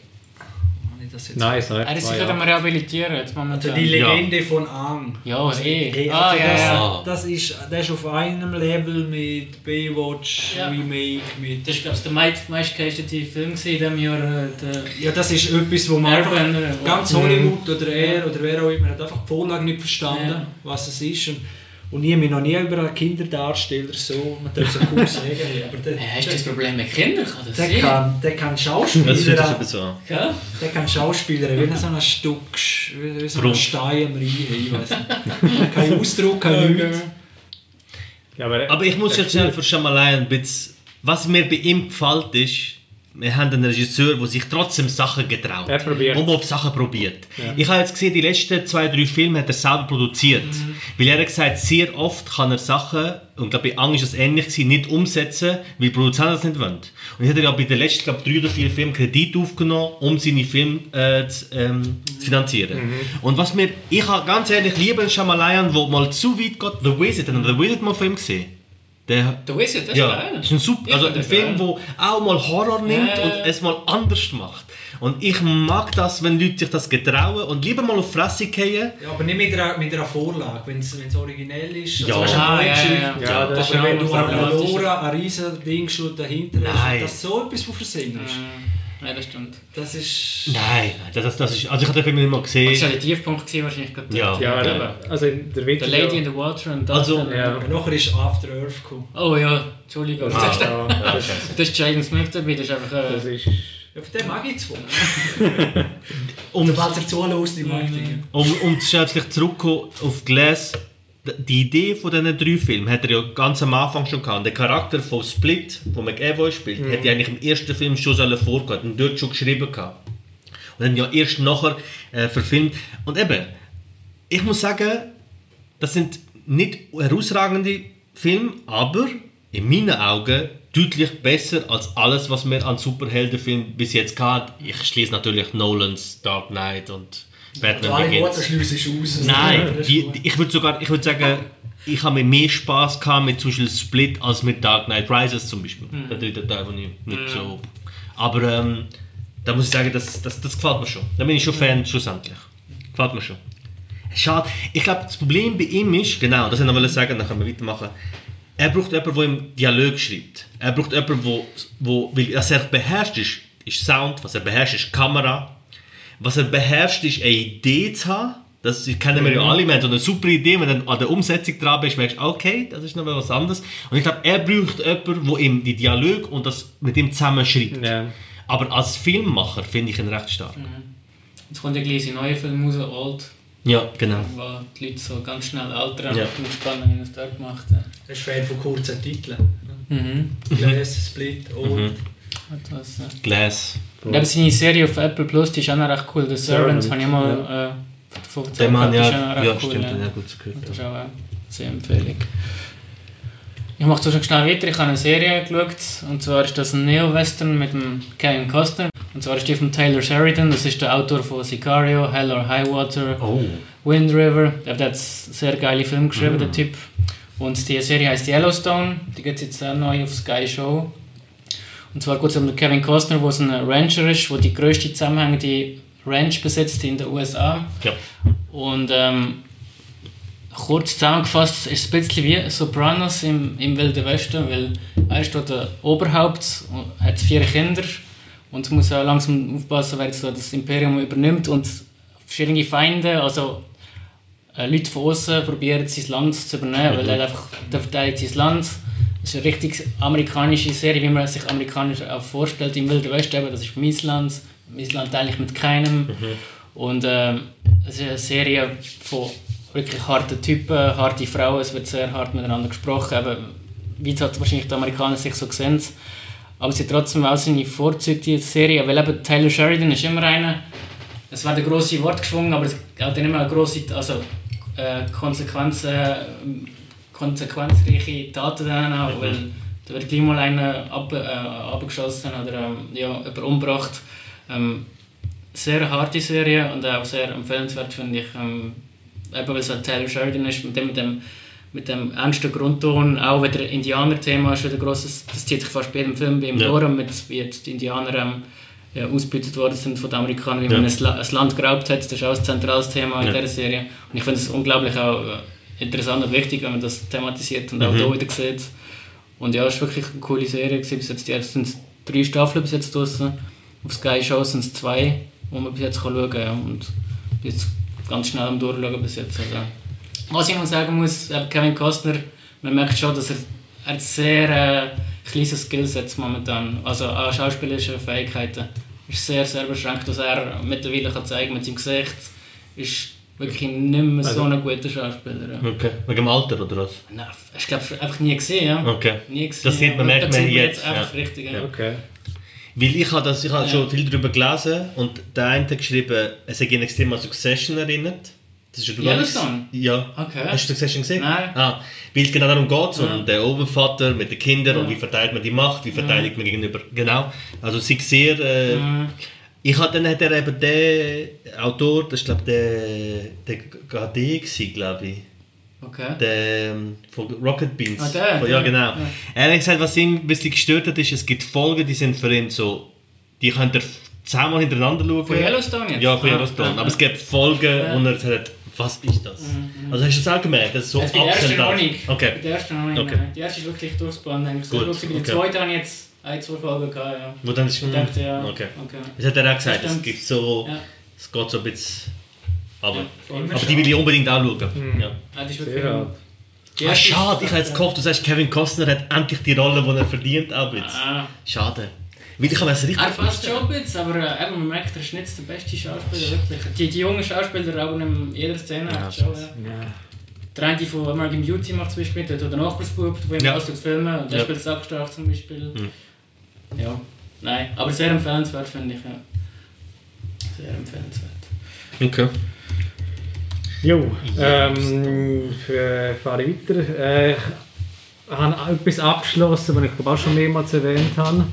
Das jetzt Nein, sind Er ist sich gerade am. Rehabilitieren, jetzt momentan. Also die Legende von Ang. Ja, eh. Hey, Ah, also ja, das, ja. das ist, der ist auf einem Level mit Baywatch, Ja. Remake, mit... Das war, glaube ich, der meist- Film in diesem Jahr. äh, Der Ja, das ist etwas, wo man Airbender, einfach wo- ganz Hollywood oder er oder wer auch immer hat einfach die Vorlage nicht verstanden, Ja. was es ist. Und, und ich habe mich noch nie über einen Kinderdarsteller so, man darf es so cool sagen, aber der, hast du das Problem mit Kindern? Kann das der, sein? kann, der kann Das fühlt Schauspieler, sich ein bisschen an. Ja? der kann Schauspieler, wie so ein Stück, wie, so ein. Stein am Rhein, ich weiß nicht. Kein Ausdruck, kein nichts. Ja, aber, Aber ich muss jetzt schnell für Shyamalan ein bisschen... Was mir bei ihm gefällt ist, wir haben einen Regisseur, der sich trotzdem Sachen getraut. Er probiert. Und der Sachen probiert. Ja. Ich habe jetzt gesehen, die letzten zwei, drei Filme hat er selber produziert. Weil er hat gesagt, sehr oft kann er Sachen, und ich glaube bei Ang ist das ähnlich gewesen, nicht umsetzen, weil die Produzenten das nicht wollen. Und ich hatte ja bei den letzten, glaube drei oder vier Filmen Kredit aufgenommen, um seine Filme äh, zu, ähm, zu finanzieren. Und was mir, ich habe ganz ehrlich lieber einen Shyamalan, der mal zu weit geht, The Wizard, haben The Wizard mal Film gesehen? Der, Der Wizard, das ist ja, geil. ist ein super, Ich also ein Film, der auch mal Horror nimmt ja, und es mal anders macht. Und ich mag das, wenn Leute sich das getrauen und lieber mal auf die Fresse gehen. Ja, aber nicht mit einer, mit einer Vorlage, wenn es originell ist. Ja. Also, Ah, ja, ja, ja. Ja, das aber ist wenn du an. Lora ein riesen Ding schon dahinter hast, Nein. das ist so etwas, was versehen ist. Ja, das stimmt. Das ist... Nein, nein, das, das ist, also ich habe den Film nicht mal Das war gesehen. der Tiefpunkt gewesen, wahrscheinlich gerade. Ja. ja, Ja. also in der Witz The ist Lady ja, in the Water und das. Also- Ja. Und nachher ist After Earth gekommen. Oh ja, Entschuldigung. Ah, *laughs* Das, ist, ja, das, das ist Jaden Smith dabei, das ist einfach. Äh, das ist... Ja, von dem mag ich zwei. *laughs* Um, Und falls er zulässt, ich mag die. um, um schätzlich zurückzukommen auf Glass, die Idee von diesen drei Filmen hat er ja ganz am Anfang schon gehabt. Der Charakter von Split, wo McAvoy spielt, hätte eigentlich im ersten Film schon vorgehen und dort schon geschrieben gehabt. Und dann ja erst nachher äh, verfilmt. Und eben, ich muss sagen, das sind nicht herausragende Filme, aber in meinen Augen deutlich besser als alles, was wir an Superheldenfilmen bis jetzt gehabt Ich schließe natürlich Nolans Dark Knight und Batman Alle Begins. Worte schließen ist aus. Nein, Das ist die, ich würde sogar, ich würde sagen, ich habe mir mehr Spaß gehabt mit zum Beispiel Split als mit Dark Knight Rises zum Beispiel. Der dritte Teil, den ich nicht so. Aber ähm, da muss ich sagen, das, das, das gefällt mir schon. Da bin ich schon Fan schlussendlich. Gefällt mir schon. Schade. Ich glaube, das Problem bei ihm ist, genau, das wollte ich noch sagen, dann können wir weitermachen. Er braucht jemanden, der ihm Dialog schreibt. Er braucht jemanden, wo, wo weil was er beherrscht ist, ist Sound, was er beherrscht ist Kamera, was er beherrscht ist eine Idee zu haben. Das kennen wir ja alle, wir haben so eine super Idee, wenn du dann an der Umsetzung dran bist, merkst du, okay, das ist noch was anderes. Und ich glaube, er braucht jemanden, der ihm die Dialog und das mit ihm zusammen schreibt. Ja. Aber als Filmmacher finde ich ihn recht stark. Jetzt kommt ja gleich ein neuer Film raus, Old, Ja, genau. wo die Leute so ganz schnell altern. Ja. Ich bin gespannt, wie er es dort macht. Er ist Fan von kurzen Titeln. Mhm. Glass, Split, Old. Hat was, ja. Glass. Und eben seine Serie auf Apple Plus, die ist auch noch recht cool. The Servants habe ich mal äh, davon Der Mann, die ja, ist auch noch recht ja cool, stimmt, ja. gut gehört. Das ist auch eine sehr Empfehlung. Ich mache schon schnell weiter. Ich habe eine Serie geschaut. Und zwar ist das ein Neo-Western mit dem Kevin Costner. Und zwar ist die von Taylor Sheridan. Das ist der Autor von Sicario, Hell or High Water, Oh. Wind River. Der hat jetzt sehr geile Film geschrieben, der Typ. Und die Serie heißt Yellowstone. Die geht jetzt auch neu auf Sky Show. Und zwar geht es um Kevin Costner, der ein Rancher ist, der die grösste zusammenhängende Ranch besitzt in den USA. Ja. Und ähm, kurz zusammengefasst ist es ein bisschen wie Sopranos im, im Wilden Westen, weil er ist dort der Oberhaupt, und hat vier Kinder und muss auch langsam aufpassen, wer so das Imperium übernimmt und verschiedene Feinde, also äh, Leute von außen probieren sein Land zu übernehmen, weil er einfach der verteidigt sein Land. Ist eine richtig amerikanische Serie, wie man sich amerikanisch auch vorstellt im Wilden Westen. Eben, das ist mein Land, mein Land teile ich mit keinem. Und ähm, es ist eine Serie von wirklich harten Typen, harte Frauen, es wird sehr hart miteinander gesprochen, eben, wie es halt wahrscheinlich die Amerikaner sich so sehen. Aber sie hat trotzdem auch seine Vorzüge, die Serie, weil eben Taylor Sheridan ist immer einer, es werden grosse Worte geschwungen, aber es hat dann immer eine grosse, also äh, Konsequenzen, äh, konsequenzreiche Taten dann auch, weil da wird gleich mal einer ab, äh, abgeschossen oder ähm, ja, jemand umgebracht. Ähm, sehr harte Serie und auch sehr empfehlenswert finde ich. Ähm, eben weil es halt Taylor Sheridan ist, mit dem, mit dem, mit dem ernsten Grundton, auch wieder Indianer-Thema ist wieder grosses, das zieht sich fast bei jedem Film bei ihm Ja. durch, mit, wie jetzt die Indianer ähm, ja, ausgebeutet worden sind von den Amerikanern, wie Ja. man ein, ein Land geraubt hat, das ist auch ein zentrales Thema in Ja. dieser Serie. Und ich finde es unglaublich auch äh, interessant und wichtig, wenn man das thematisiert und auch Mhm. hier wieder sieht. Und ja, es war wirklich eine coole Serie. gewesen. Bis jetzt, die ersten drei Staffeln bis jetzt draussen. Auf Sky Show sind es zwei, wo man bis jetzt kann schauen kann. Ja. Und bin jetzt ganz schnell am Durchschauen bis jetzt. Also. Was ich noch sagen muss, Kevin Costner, man merkt schon, dass er, er sehr äh, kleines Skillset momentan, also an schauspielerischen Fähigkeiten. Ist sehr, sehr beschränkt, was er mittlerweile kann zeigen mit seinem Gesicht. Ist wirklich nicht mehr so ein guter Schauspieler. Ja. Okay. Wegen dem Alter oder was? Nein, ich glaube, einfach nie gesehen. Ja. Okay. Nie gesehen. Das sieht man, ja. merkt man jetzt, einfach ja. richtig. Ja. Okay. Weil ich habe, das, ich habe Ja. schon viel darüber gelesen und der eine hat geschrieben, es hat ihn extrem an Succession erinnert. Das ist Yellowstone? Ja. Okay. Hast du Succession gesehen? Nein. Ah, weil es genau darum geht, so Ja. um den Obervater mit den Kindern und Ja. wie verteilt man die Macht, wie verteidigt man gegenüber, genau. Also sie sehr, äh. Ich habe dann hat er eben der Autor, das ist glaube der, der gewesen, glaube ich. Okay. Der ähm, von Rocket Beans. Ah, der, Von, ja, der, genau. ja. Er hat gesagt, was ihn ein bisschen gestört hat, ist, es gibt Folgen, die sind für ihn so, die könnt ihr zehnmal hintereinander schauen. Von Yellowstone jetzt? Ja, von Yellowstone. ah, Aber es gibt Folgen, Ja. Mhm, wo er gesagt hat, was ist das? Also hast du es auch gemerkt, dass es so bei der ersten noch nicht. Okay. Bei der ersten noch nicht. Okay. Die erste ist wirklich durchgespannend. eigentlich sehr Gut, gut. Bei der okay. zweiten habe ich jetzt ein, zwei Folgen gehabt. Ja. Wo dann ist, Ich dachte, ja. Okay. okay. Das hat er auch gesagt, es gibt so, Ja. es geht so ein bisschen, aber, Ja, aber die will ich unbedingt auch schauen. Ja. Ah, das ist wirklich Ah, schade, ich habe jetzt gehofft, du sagst, Kevin Costner hat endlich die Rolle, die er verdient, aber jetzt. Ah. Schade. Weil ich habe es richtig Er passt schon jetzt, aber äh, man merkt, er ist nicht der beste Schauspieler, wirklich. Die, die jungen Schauspieler, auch in jeder Szene, Ja, schon, ja. Ja. Der eine von American Beauty macht zum Beispiel, der hat den Nachbarsbub, der Ja. ja. aus filmen und der Ja. spielt Sackstraff zum Beispiel. Mhm. Ja, nein, aber sehr empfehlenswert finde ich, ja. Sehr empfehlenswert. Okay. Jo, ähm, für, fahre ich weiter. Äh, ich habe etwas abgeschlossen, was ich glaube auch schon mehrmals erwähnt habe.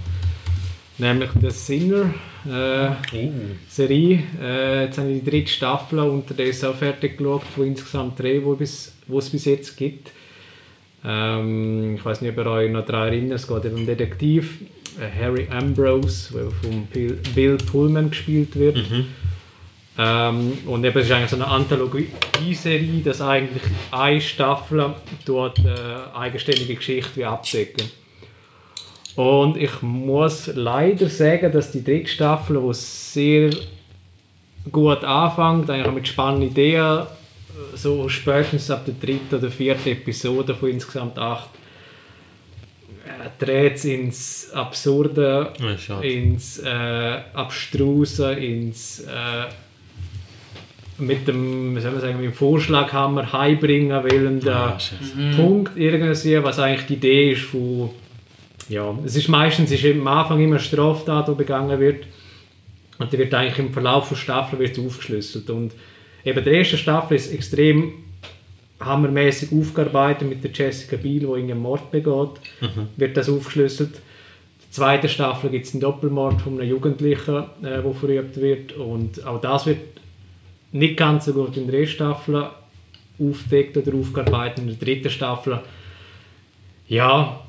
Nämlich The Sinner äh, Serie. Äh, jetzt habe ich die dritte Staffel unterdessen auch fertig geschaut, von insgesamt drei, wo, bis, wo es bis jetzt gibt. Ähm, ich weiß nicht, ob ihr euch noch daran erinnert, es geht um Detektiv äh, Harry Ambrose, der von Bill, Pullman gespielt wird. Ähm, und eben, es ist eigentlich so eine Anthologie-Serie, dass eigentlich eine Staffel dort äh, eigenständige Geschichte wie abdecken. Und ich muss leider sagen, dass die dritte Staffel, die sehr gut anfängt, eigentlich mit spannenden Ideen, so spätestens ab der dritten oder vierten Episode von insgesamt acht, äh, dreht es ins Absurde, Ja, schade. ins äh, Abstruse, ins äh, mit dem, wie soll man sagen, mit dem Vorschlaghammer heimbringen willenden Ah, scheiße. Punkt irgendwie, was eigentlich die Idee ist von ja, es ist meistens ist am Anfang immer eine Straftat, die begangen wird. Und die wird eigentlich im Verlauf der Staffel wird aufgeschlüsselt. Und eben der erste Staffel ist extrem hammermäßig aufgearbeitet mit der Jessica Biel, die einen Mord begeht, wird das aufgeschlüsselt. In der zweiten Staffel gibt es einen Doppelmord von einem Jugendlichen, äh, der verübt wird. Und auch das wird nicht ganz so gut in der ersten Staffel aufgedeckt oder aufgearbeitet. In der dritten Staffel ja,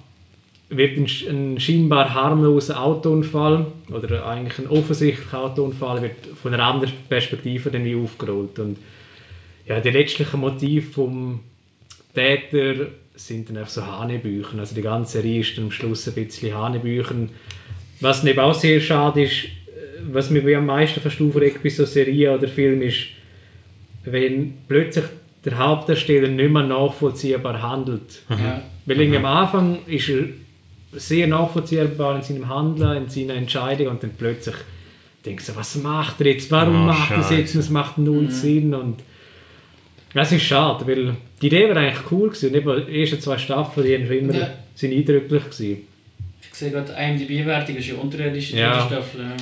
wird ein, ein scheinbar harmloser Autounfall oder eigentlich ein offensichtlicher Autounfall wird von einer anderen Perspektive dann wie aufgerollt. Und ja, die letztlichen Motive vom Täter sind dann einfach so Hanebüchen. Also die ganze Serie ist dann am Schluss ein bisschen Hanebüchen. Was dann eben auch sehr schade ist, äh, was mich wie am meisten fast aufregt bei so Serien oder Filmen ist, wenn plötzlich der Hauptdarsteller nicht mehr nachvollziehbar handelt. Ja. Weil irgendwie am Anfang ist er sehr nachvollziehbar in seinem Handeln, in seiner Entscheidung und dann plötzlich denkst du, was macht er jetzt? Warum Oh, macht er das Scheiße. jetzt? Es macht null Sinn und das ist schade, weil die Idee war eigentlich cool gewesen. Und eben die ersten zwei Staffeln, die haben schon immer Ja. sind eindrücklich gewesen. Ich sehe gerade, IMDb-Wertung ist ja unterirdisch in Ja. der Staffel. Ja.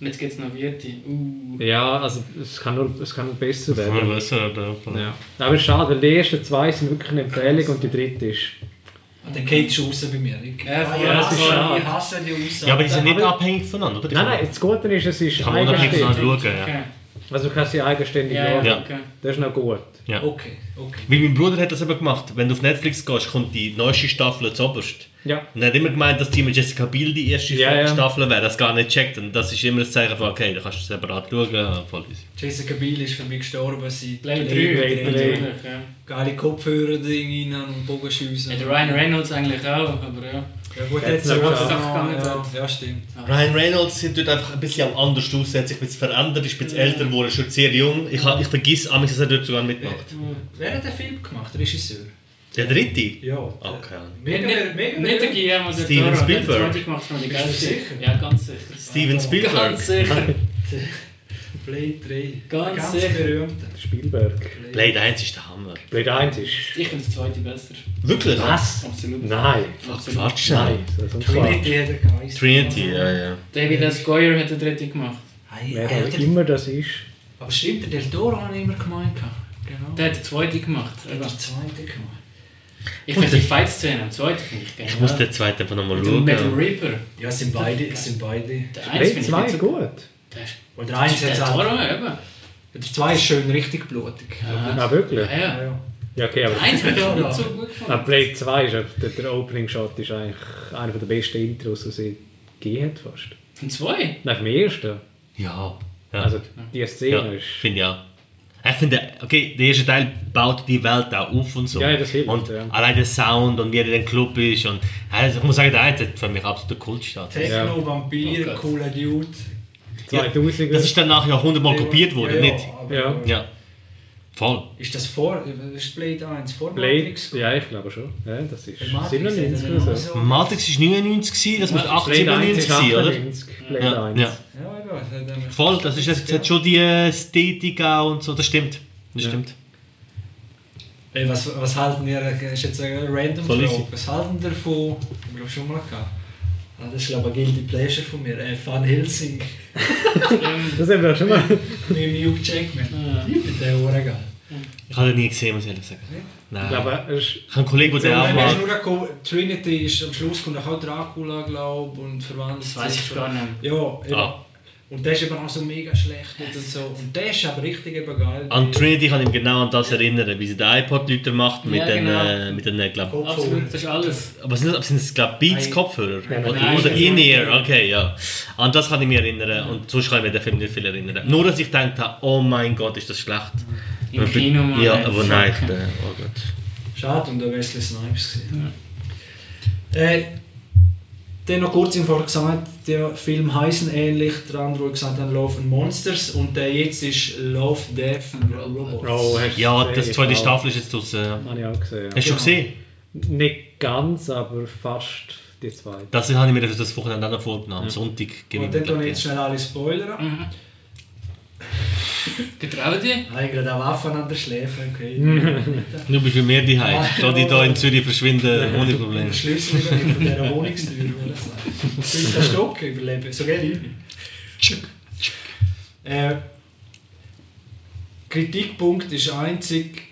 Und jetzt gibt es noch Vierte. Uh. Ja, also es kann nur, es kann nur besser Kann man werden. besser, oder? Ja. Aber es ist schade, weil die ersten zwei sind wirklich eine Empfehlung und die dritte ist Und dann geht es schon raus bei mir. Ich, Ja, voll. ja, das ist ich hasse die Aussage. Ja, aber die sind nicht Aber- abhängig voneinander, oder? Die Nein, kann nein, das Gute ist, es ist Kann man unabhängig eigenständig. voneinander schauen, ja. Okay. Also du kannst sie eigenständig Ja, schauen. Ja. okay. Das ist noch gut. ja. Okay, okay. Weil mein Bruder hat das eben gemacht. Wenn du auf Netflix gehst, kommt die neueste Staffel zuoberst. Ja. Und er hat immer gemeint, dass die mit Jessica Biel die erste Ja, ja. Staffel wäre. Das gar nicht checkt. Und das ist immer das Zeichen von, okay, da kannst du separat schauen. Ja, voll easy. Jessica Biel ist für mich gestorben seit Blade 3. Blade drei. natürlich, ja. Geile Kopfhörer-Ding rein und Bogenschüsse. Ja, der Ryan Reynolds eigentlich auch, aber ja. Ja gut, Jetzt so was geschafft. ja, ja, stimmt. Ryan Reynolds sieht dort einfach ein bisschen anders aus, er hat sich ein bisschen verändert, ist ein bisschen älter geworden, schon sehr jung. Ich, ich vergesse amigs, dass er dort sogar mitmacht. Wer hat den Film gemacht? Der Regisseur? Der dritte? Ja. Okay. Mega, nicht, mega, nicht der Guillermo del Steven Toro, der Spielberg. hat die zweite gemacht, du geilste. sicher? Ja, ganz sicher. Steven Spielberg. *laughs* Ganz sicher. Blade 3. Ganz Ganz sicher. berühmter. Spielberg. Blade 1 ist der Hammer. Blade 1 ist. Ich finde das zweite besser. Wirklich? Was? Absolut. Nein. Fuck, Quatsch. Nein. Trinity hat er geheißen. Trinity, ja, ja. David S. Goyer hat den dritten gemacht. Hey, Wer auch der- immer das ist. Aber stimmt, der Del Toro habe ich immer gemeint. Genau. Der hat den zweiten gemacht. Der hat der zweite gemacht. Ich finde die Fight-Szene am zweiten finde ich geil. Ich muss den zweiten einfach nochmal schauen. Reaper. Ja, es sind beide. Es sind beide. Der eins finde ich 2 nicht so gut. Der ist Und der eins der hat Toro, auch. eben. Der zwei ist schön richtig blutig. Ah, wirklich? Ja, ja. ja. Ja, okay, aber. Der eins ich Ja, nicht ja. so gut Ah, gefunden. Blade 2 ist der, der Opening Shot ist eigentlich einer der besten Intros, die sie gegeben hat fast. Von zwei? Nein, vom ersten. Ja. ja. Also die Szene ja, ist. finde ich auch. Ich finde, okay, der erste Teil baut die Welt auch auf und so. Ja, ja, das hilft, Und ja. allein der Sound und wie er in den Club ist. Und, also ich muss sagen, der eine hat für mich absolut der Kultstatus. Techno, Vampir, Oh cooler Dude. 2000 Das ist dann nachher ja hundertmal kopiert worden, ja, ja, nicht? Ja. Ja. Voll. Ist das vor. Ist Blade 1 vor Blade, Matrix? ja, ich glaube schon. Ja, das ist Bei Matrix 97 hat er oder so. Matrix ist 99, gewesen, das muss Matrix 98, Blade 1 97 ist sein, oder? 98. Blade Ja, 1. ja. Ja, ja, das hat er- Voll, das, ist, das hat schon die Ästhetik auch und so, das stimmt. Das Ja. stimmt. Hey, was, was halten ihr, das ist jetzt eine random Voll Frage, was halten ihr von, ich glaube schon mal gehabt, Ah, das ist glaube ich ein Guilty Pleasure von mir, äh, Van Helsing *laughs* Das haben wir schon mal. mit Hugh Jackman. Ja. Ich finde den auch geil. Ich habe den nie gesehen, muss ich ehrlich sagen. Nein. Ich glaube, es ist ich habe einen Kollegen, der den auch Wenn er mag. nur gekommen- Trinity ist am Schluss kommt auch Dracula, glaube und verwandelt Das weiß ich gar nicht. Ja, eben. Ah. Und der ist eben auch so mega schlecht und so. Und der ist aber richtig eben geil. An Trinity kann ich mich genau an das erinnern, wie sie den iPod-Leute macht mit Ja, den, genau. äh, mit den, äh, glaub, Absolut, das ist alles. aber sind das, sind das glaub, Beats Nein. Oder nein, oder nein. In-Ear? Okay, ja. An das kann ich mich erinnern und sonst kann ich mich an den Film nicht viel erinnern. Nur, dass ich gedacht habe, oh mein Gott, ist das schlecht. Im Kino mal. Ja, aber nein, der, oh Gott. Schade, und der Wesley Snipes gesehen. Äh, dann noch kurz im Vorher gesagt, der Film heißen ähnlich, der andere, wo gesagt haben, Love and Monsters und der jetzt ist Love, Death and Robots. Oh, Ja, gesehen? das zweite Ich Staffel ist jetzt draussen. ja. Habe ich auch gesehen. Hast du schon gesehen? Nicht ganz, aber fast die zweite. Das habe ich mir das Wochenende auch noch vorgenommen. Am Sonntag gebe Und dann ich jetzt schnell alle spoilern. Mhm. Getraut dich? Ich habe gerade eine Waffe an der Schläfe. Okay. *laughs* Du bist wie mir die Heim. Ah, Da die da in Zürich verschwinden ohne Probleme. Den Schlüssel über von dieser Wohnungstür. oder so. Fünfter Stock überleben. So geht ich. Äh, Kritikpunkt ist einzig,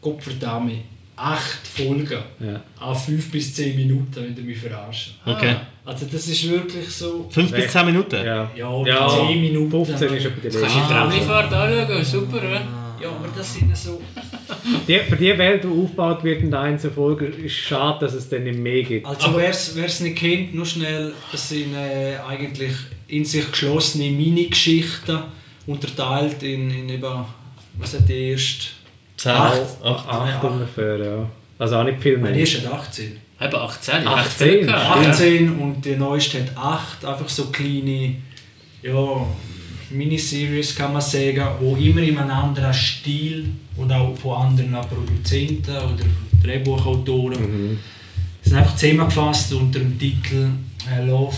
Gottverdammt, acht Folgen. Ja. An fünf bis zehn Minuten, wenn du mich verarschen. Okay. Also das ist wirklich so... 5 bis 10 Minuten? Ja. Ja, Ja, 10 Minuten. 15 ist etwa die Kannst du die letzte. Tramifahrt anschauen? Super, oder? Ja, aber das sind so... Die, für die Welt, die aufgebaut wird in der einzelnen Folge, ist schade, dass es dann nicht mehr gibt. Also wer es nicht kennt, nur schnell, das sind äh, eigentlich in sich geschlossene Mini-Geschichten, unterteilt in, in über, was hat die erste? 10, Acht. 8. Acht ungefähr, ja. Also auch nicht viel mehr. die erste hat 18. Eben 18, ich 18. echt viel gehabt. 18 und die neueste hat 8, einfach so kleine, ja, Miniseries kann man sagen, wo immer in einem anderen Stil und auch von anderen Produzenten oder Drehbuchautoren sind einfach zusammengefasst unter dem Titel äh, Love,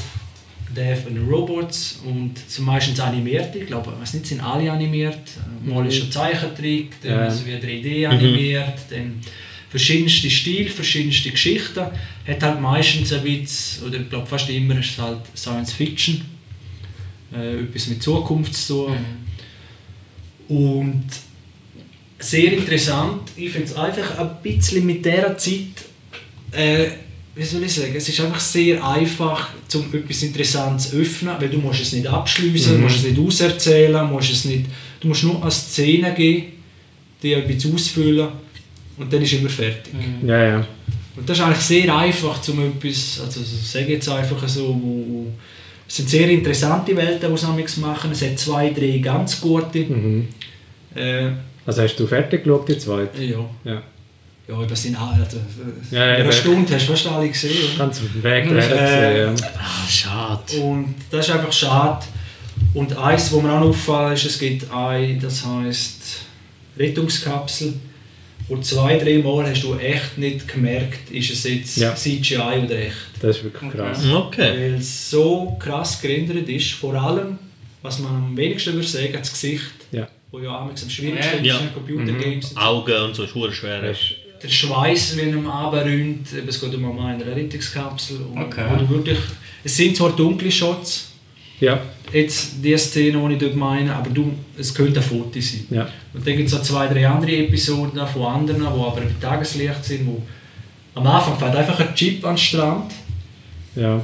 Death and Robots und sind meistens animiert, ich glaube, ich weiß nicht, sind alle animiert, mal ist ein Zeichentrick, dann Ja. ist wieder 3D animiert, dann verschiedenste Stile, verschiedenste Geschichten, hat halt meistens ein bisschen, oder ich glaube fast immer ist es halt Science Fiction, äh, etwas mit Zukunft zu tun. Und sehr interessant. Ich finde es einfach ein bisschen mit dieser Zeit, äh, wie soll ich sagen, es ist einfach sehr einfach, um etwas Interessantes zu öffnen, weil du musst es nicht abschließen, du musst es nicht auserzählen, musst es nicht, du musst nur eine Szene geben, die etwas ausfüllen und dann ist immer fertig. Ja, ja. Und das ist eigentlich sehr einfach, um etwas, also sage ich jetzt einfach so, wo, wo, es sind sehr interessante Welten, die sie machen. Es hat zwei, drei ganz gute. Mhm. Äh, Also hast du fertig geschaut, die zweite? ja. Ja. Ja, das sind alle. Also, Ja, ja, einer aber- Stunde hast du fast alle gesehen. Ganz auf dem Weg Äh, gesehen, Ah, schade. Und das ist einfach schade. Und eins, wo mir auch auffällt, ist, es gibt ein, das heisst Rettungskapsel. Und zwei, drei Mal hast du echt nicht gemerkt, ist es jetzt Ja. CGI oder echt. ja. Das ist wirklich krass. Okay. Weil es so krass gerendert ist. Vor allem, was man am wenigsten würde sagen, das Gesicht. Ja. Wo ja am schwierigsten Ja. ist in Computergames. Augen und so, ist schwer. Das ist- Der Schweiß, wenn er eben, es geht um eine Rettungskapsel. Okay. du wirklich, es sind zwar dunkle Shots, Ja, jetzt die Szene, die ich dort meine, aber du, es könnte ein Foto sein. ja. Und dann gibt es auch zwei, drei andere Episoden von anderen, die aber im Tageslicht sind, wo am Anfang fährt einfach ein Chip an den Strand. ja.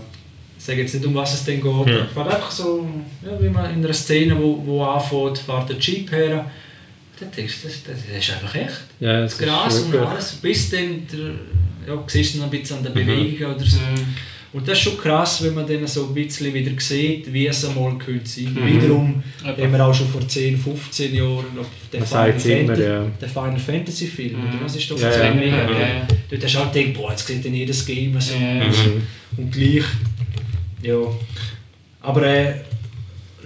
Ich sage jetzt nicht, um was es denn geht. Ja. Es fährt einfach so, ja, wie man in einer Szene, wo, wo anfängt, fährt der Chip her. Dann denkst du, das, das, das ist einfach echt. ja Das Gras und alles, bis dann, der, ja, siehst du noch ein bisschen an der Bewegung oder so. Und das ist schon krass, wenn man dann so ein bisschen wieder sieht, wie es einmal könnte sein. Wiederum Eben. haben wir auch schon vor 10, 15 Jahren den, Final Fantasy, ja. den Final Fantasy Film, oder was ist das? Ja, Das ja. war mega Ja. Dort hast du auch gedacht, boah, jetzt sieht dann jedes Game so Ja. aus. Und gleich, ja. Aber äh,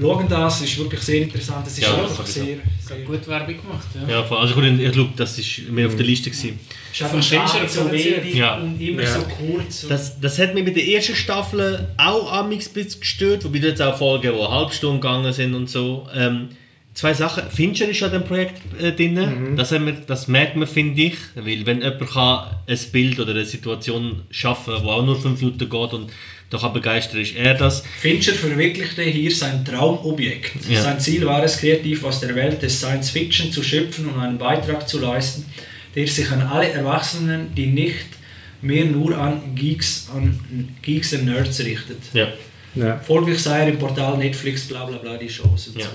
schauen das, ist wirklich sehr interessant. Es ist Ja, einfach sowieso. sehr, sehr Gut Werbung gemacht, ja. Ja, voll. also gut, ich glaube, das ist mir auf der Liste gewesen. ist einfach Von Fincher schade, so wenig Ja. und immer Ja. so kurz. Das, das hat mich bei der ersten Staffel auch am ein bisschen gestört, wobei da jetzt auch Folgen, die eine halbe Stunde gegangen sind und so. Ähm, zwei Sachen. Fincher ist an dem Projekt äh, drin. Das, haben wir, das merkt man, finde ich. Weil wenn jemand kann ein Bild oder eine Situation schaffen kann, die auch nur fünf Minuten geht und da kann begeistern, ist er das. Fincher verwirklichte hier sein Traumobjekt. Ja. Sein Ziel war es, kreativ aus der Welt des Science Fiction zu schöpfen und einen Beitrag zu leisten, der sich an alle Erwachsenen, die nicht mehr nur an Geeks, an Geeks und Nerds richtet. Ja. Ja. Folglich sei er im Portal Netflix bla bla bla die Chance. und Ja,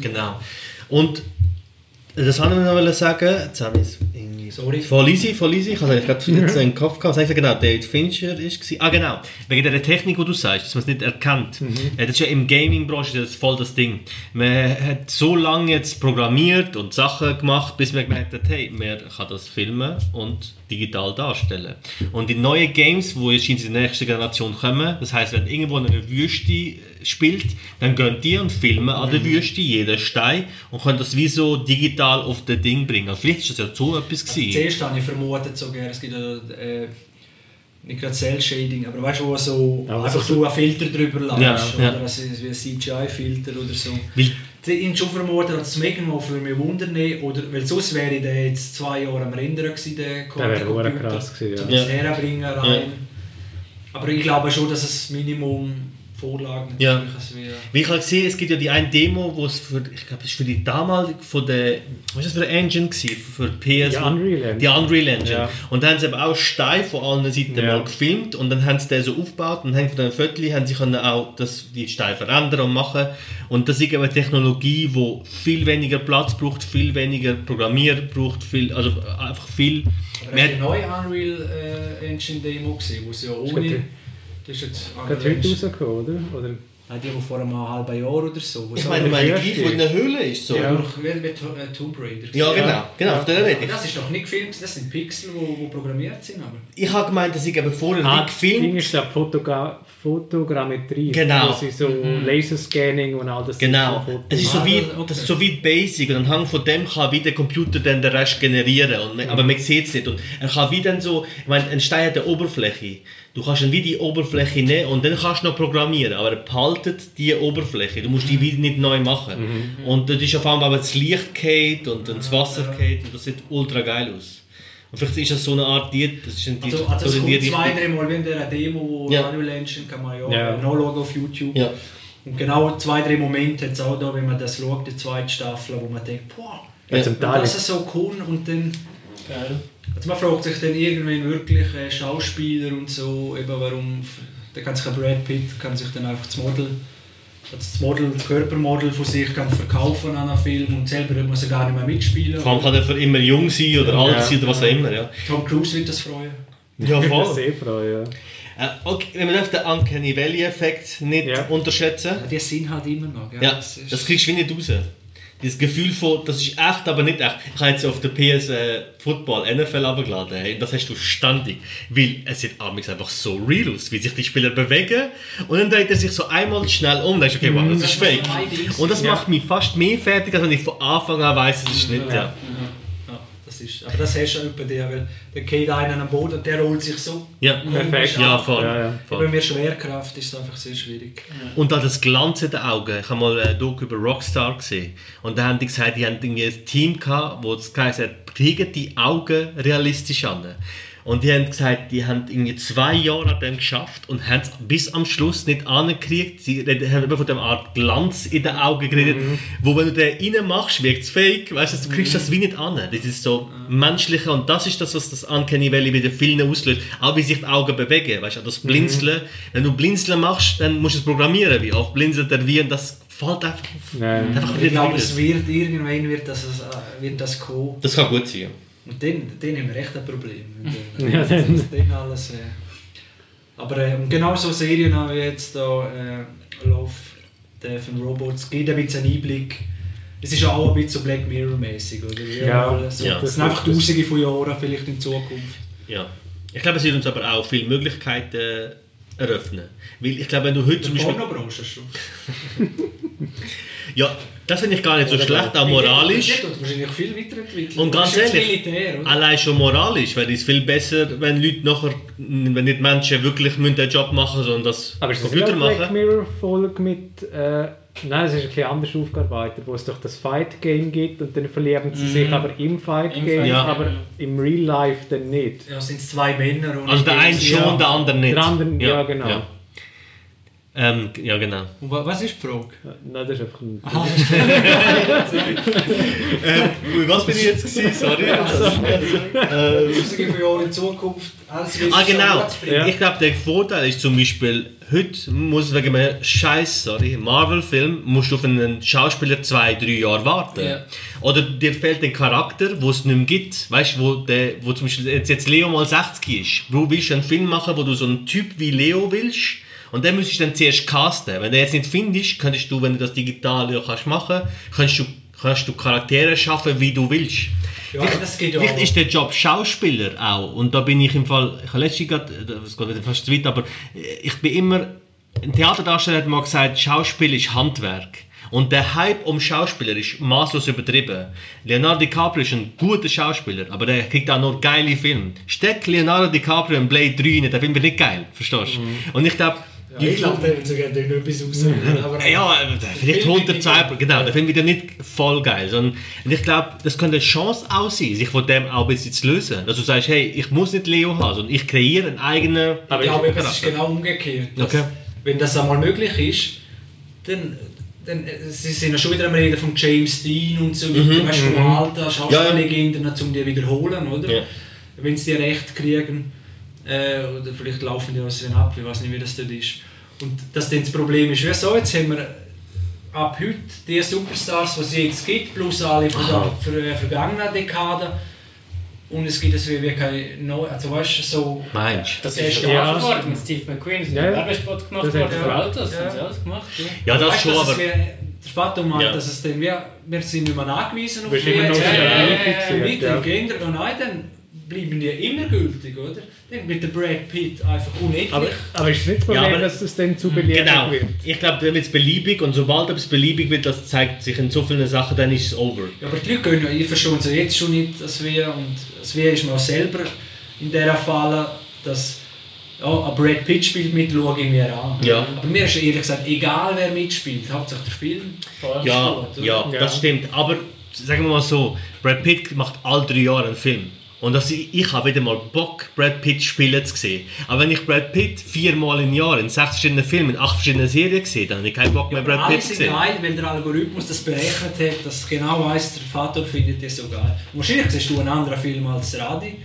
genau. Und das wollte ich noch sagen. Jetzt habe ich es irgendwie... Sorry. Voll easy, voll easy. Ich habe es gerade jetzt in den Kopf gehabt. Ich gesagt? Genau, David Fincher ist gewesen. Ah, genau. Wegen der Technik, die du sagst, dass man es nicht erkennt. Äh, Das ist ja im Gaming-Branche das ist voll das Ding. Man hat so lange jetzt programmiert und Sachen gemacht, bis man gemerkt hat, hey, man kann das filmen und digital darstellen. Und die neuen Games, die jetzt in die nächste Generation kommen, das heißt, wenn irgendwo in einer Wüste spielt, dann gehen die und filmen an der Wüste jeden Stein und können das wie so digital auf das Ding bringen. Also vielleicht ist das ja so etwas Also gewesen. zuerst habe ich vermutet, sogar, es gibt ja, äh, nicht gerade Cell Shading, aber weißt du, wo so Ja, einfach so- du einen Filter drüber lässt, Ja, oder ja. das ist wie ein CGI-Filter oder so. Weil ihn schon vermuten, dass es irgendwo für mich Wunder nehmen, oder, weil sonst wäre der jetzt zwei Jahre am Rendern gewesen, der Der wäre krass gewesen, ja. das herbringen rein. Aber ich glaube schon, dass es Minimum Vorlagen Ja. natürlich es wäre. Wie ich habe gesehen, es gibt ja die eine Demo, wo es für, ich glaube, es ist für die damalige, von der, was ist das für eine Engine gewesen? Für PS? Die Unreal Engine. Die Unreal Engine. Ja. Und dann haben sie eben auch steil von allen Seiten Ja. mal gefilmt und dann haben sie den so aufgebaut und haben von den Viertel haben sie können auch das, die Steine verändern und machen. Und das ist eben eine Technologie, die viel weniger Platz braucht, viel weniger Programmier braucht, viel, also einfach viel Aber mehr. die neue Unreal äh, Engine Demo gesehen, wo sie ja ohne... Das ist jetzt Gerade heute rausgekommen, oder? oder? Nein, die, die vor einem halben Jahr oder so. Ich meine, durch- meine Ja, gleich, wo in der Höhle ist. So. Ja. durch- wie To- äh, Tomb Raider. Ja, genau, genau, auf der Aber rede ich. das ist doch nicht gefilmt, das sind Pixel, die wo, wo programmiert sind. Aber. Ich habe gemeint, dass ich eben vorher Ah, das Ding gefilmt ist, glaube Fotogra Fotogrammetrie. Genau. Wo sie so Laserscanning und all das Genau. Es ist so Ah, wie, das ist so wie basic und anhand von dem kann wie der Computer dann den Rest generieren. Und, man- aber man sieht es nicht. Und er kann wie dann so, ich meine, ein Stein hat eine Oberfläche. Du kannst dann wie die Oberfläche nehmen und dann kannst du noch programmieren. Aber er behaltet die Oberfläche. Du musst die wieder nicht neu machen. Und das ist auf einmal, wenn das Licht geht und dann das Wasser geht und das sieht ultra geil aus. Und vielleicht ist das so eine Art, die, das ist ein, Also, so also es in die kommt zwei, drei Mal wie in dieser Demo, wo Ja. Unreal Engine kann man ja, Ja. nachschauen auf YouTube. Ja. Und genau zwei, drei Momente hat es auch da, wenn man das schaut, die zweite Staffel, wo man denkt, boah, Ja, wenn das so cool und dann... Geil. Also man fragt sich dann irgendwann wirklich äh, Schauspieler und so, eben warum, da kann sich ein Brad Pitt kann sich dann einfach das Model, das Model, das Körpermodel von sich kann verkaufen an einem Film und selber muss er gar nicht mehr mitspielen. Vor allem kann er für immer jung sein oder alt Ja. sein oder was auch immer. Ja, Tom Cruise wird das freuen. ja voll. sehr freuen, ja. Äh, okay, wir den Uncanny Valley-Effekt nicht Ja. unterschätzen, Ja, die sind halt immer noch. Gell? ja, ist- das kriegst du wie nicht raus. Dieses Gefühl von, das ist echt, aber nicht echt. Ich habe jetzt auf der PS äh, Football NFL abgeladen, hey, das hast du ständig. Weil es sieht amigs einfach so real aus, wie sich die Spieler bewegen und dann dreht er sich so einmal schnell um und dann ist okay, wow, das ist Das fake. ist Ding. Und das macht mich fast mehr fertig, als wenn ich von Anfang an weiss, es ist nicht. Ja. Ja, das ist, aber das hast du auch bei dir, weil der geht einen am Boden und der rollt sich so. Ja, Perfekt. Ja, voll. Ja, ja. voll. Bei mir Schwerkraft ist es einfach sehr schwierig. Und dann das Glanz in den Augen. Ich habe mal ein Doku über Rockstar gesehen. Und da haben die gesagt, die haben irgendwie ein Team gehabt, wo das geheißen hat, kriegen die Augen realistisch an. Und die haben gesagt, die haben irgendwie zwei Jahre an dem geschafft und haben es bis am Schluss nicht angekriegt. Sie haben eben von der Art Glanz in den Augen geredet, wo wenn du den reinmachst, wirkt es fake. Weißt du, du kriegst das wie nicht an. Das ist so menschliche und das ist das, was das Uncanny Valley bei den vielen auslöst. Auch wie sich die Augen bewegen. Weißt du, das Blinzeln. Wenn du Blinzeln machst, dann musst du es programmieren. Wie oft blinzelt er wie und das fällt einfach auf. Nein. Einfach Ich glaube, es wird irgendwann wird das, äh, wird das kommen. Das kann gut sein. Ja. Und dann, dann haben wir echt ein Problem. *laughs* Ja, dann, dann- dann alles, äh, aber äh, und genau so Serien wie jetzt da äh, Love, Death and Robots gibt ein bisschen einen Einblick. Es ist ja auch ein bisschen so Black Mirror-mäßig, oder? Ja, mal so. ja. Das sind einfach Tausende von Jahren vielleicht in Zukunft. Ja. Ich glaube, es wird uns aber auch viele Möglichkeiten eröffnen. Weil ich glaube, wenn du heute zum Beispiel... Pornobranche schon. *laughs* Ja, das finde ich gar nicht so schlecht, auch moralisch. Wird wahrscheinlich viel weiterentwickelt. Und ganz Das ehrlich, Militär, oder? allein schon moralisch wäre es viel besser, wenn Leute nachher, wenn nicht Menschen wirklich den Job machen sondern das Aber ist das Computer nicht eine Black machen. Mirror Folge mit. Äh, nein, es ist ein bisschen anders aufgearbeitet, wo es doch das Fight Game gibt und dann verlieben sie sich aber im Fight Im Game, Fight Game, aber ja. im Real Life dann nicht. Ja, sind es zwei Männer. Und Also der eine Ja. schon, der andere nicht. Der andere, ja, genau. Ja, ähm, ja genau. Und wa- was ist die Frage? Nein, das ist einfach ein. *laughs* Was bin ich jetzt gewesen? Sorry. äh, Tausende von Jahren in Zukunft. Ah, genau. Ja. Ich glaube, der Vorteil ist zum Beispiel, heute muss wegen einem scheiß sorry, Marvel-Film musst du auf einen Schauspieler zwei, drei Jahre warten. Ja. Oder dir fehlt ein Charakter, wo es nicht mehr gibt. Weißt du, wo, der, wo zum Beispiel jetzt, jetzt Leo mal 60 ist. Du willst einen Film machen, wo du so einen Typ wie Leo willst. Und den müsstest du dann zuerst casten. Wenn du jetzt nicht findest, könntest du, wenn du das digital ja kannst machen, kannst du, kannst du Charaktere schaffen, wie du willst. Ja, das geht ja auch. ist der Job Schauspieler auch. Und da bin ich im Fall, ich habe letztens gerade, das geht wieder fast zu weit, aber ich bin immer, ein Theaterdarsteller hat mal gesagt, Schauspiel ist Handwerk. Und der Hype um Schauspieler ist maßlos übertrieben. Leonardo DiCaprio ist ein guter Schauspieler, aber der kriegt auch nur geile Filme. Steck Leonardo DiCaprio in Blade 3 rein, der Film wird nicht geil, verstehst du? Und ich glaube, Ja, ich glaube, der wird sogar noch etwas aber- Ja, äh, vielleicht Film holt er wird zwei, nicht- genau, der Film wird ja nicht voll geil, sondern und ich glaube, das könnte eine Chance auch sein, sich von dem auch ein bisschen zu lösen. Dass du sagst, hey, ich muss nicht Leo haben, sondern ich kreiere einen eigenen Ich glaube, es ist genau umgekehrt. Dass, Okay. Wenn das einmal möglich ist, dann, dann äh, sie sind ja schon wieder am Reden von James Dean und so weiter, weißt du, vom Alter, Schauspiellegenden, um die wiederholen, oder? Ja. Wenn sie die recht kriegen, äh, oder vielleicht laufen die aus ab, ich weiß nicht, wie das dort ist. Und das dann das Problem ist, wieso, jetzt haben wir ab heute die Superstars, die es jetzt gibt, plus alle von der ver äh, vergangenen Dekade, und es gibt es wie, wie kein neu, also weißt du, so... Meinst Das Der ist ist ja ja- gemacht worden mit Steve McQueen. Es Ja, ja, ja. Werbespot gemacht Das worden hat für Autos. ja. Haben sie alles gemacht. Ja. Ja, das Weißt du, schon, dass aber... wie- der Vater meint, Ja. dass es dann wie, wir sind nicht mehr angewiesen auf die immer noch jetzt, wieder äh, reinfixiert, mit ja. den Kindern. Und nein, dann bleiben die immer gültig, oder? Dann wird der Brad Pitt einfach unendlich. Aber- Aber ist es nicht das Problem, Ja, aber- dass es dann zu beliebig Genau. wird? Ich glaube, dann wird es beliebig und sobald etwas beliebig wird, das zeigt sich in so vielen Sachen, dann ist es over. ja, aber die Leute gehen ja, ich verstehe es ja jetzt schon nicht, dass wir, und das wir ist mir auch selber in dieser Falle, dass ja, ein Brad Pitt spielt mit, schaue ich mir an. Ja. Aber mir ist ehrlich gesagt egal, wer mitspielt, hauptsächlich der Film. Ja, gut, ja, Ja. das stimmt. Aber sagen wir mal so, Brad Pitt macht alle drei Jahre einen Film. Und das, ich, ich habe wieder mal Bock, Brad Pitt spielen zu sehen. Aber wenn ich Brad Pitt viermal im Jahr in sechs verschiedenen Filmen, in acht verschiedenen Serien sehe, dann habe ich keinen Bock mehr, Aber Brad Pitt zu sind sehen. geil, weil der Algorithmus das berechnet hat, dass genau weiss, der Vater findet das so geil. Wahrscheinlich siehst du einen anderen Film als der Adi.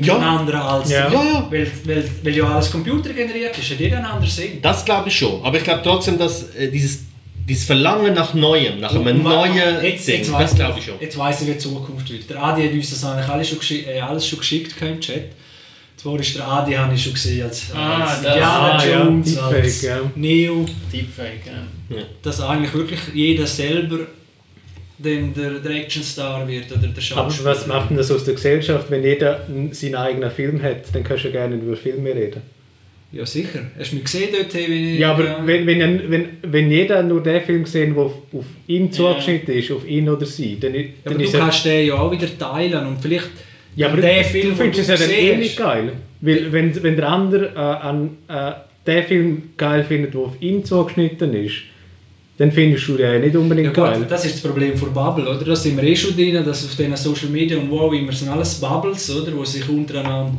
Ja. Einen anderen als Ja. Ja, ja. Weil, weil, weil ja alles computergeneriert ist, hat jeder einen anderen Sinn. Das glaube ich schon. Aber ich glaube trotzdem, dass äh, dieses, dieses Verlangen nach Neuem, nach einem neuen jetzt, Ding, jetzt das weiss glaube ich schon. Jetzt weiss ich, wie die Zukunft wird. Der Adi hat uns das eigentlich alles schon, geschi äh, alles schon geschickt im Chat. Zwar ist der Adi, habe ich schon gesehen, als, Ah, als Indiana ah, ja, Jones, Deepfake, als ja. Neo. Deepfake, ja. Dass eigentlich wirklich jeder selber dann der, der Actionstar wird oder der Aber Schauspieler. was macht denn das aus der Gesellschaft, wenn jeder seinen eigenen Film hat? Dann kannst du ja gerne über Filme reden. Ja, sicher. Hast du mich gesehen dort? hey, Wie, Ja, aber wenn, wenn, ein- wenn, wenn jeder nur den Film sehen, der auf, auf ihn zugeschnitten ist, auf ihn oder sie, dann, i- Ja, dann aber ist du kannst den ja auch wieder teilen und vielleicht Ja, aber du, Film, du findest den es ja dann eh nicht geil. Weil wenn, wenn der andere äh, an, äh, den Film geil findet, der auf ihn zugeschnitten ist, dann findest du den ja nicht Ja, unbedingt gut, geil. das ist das Problem von Bubble, oder? Da sind wir eh schon drin, dass auf diesen Social Media und wow, immer sind alles Bubbles, oder? Die sich untereinander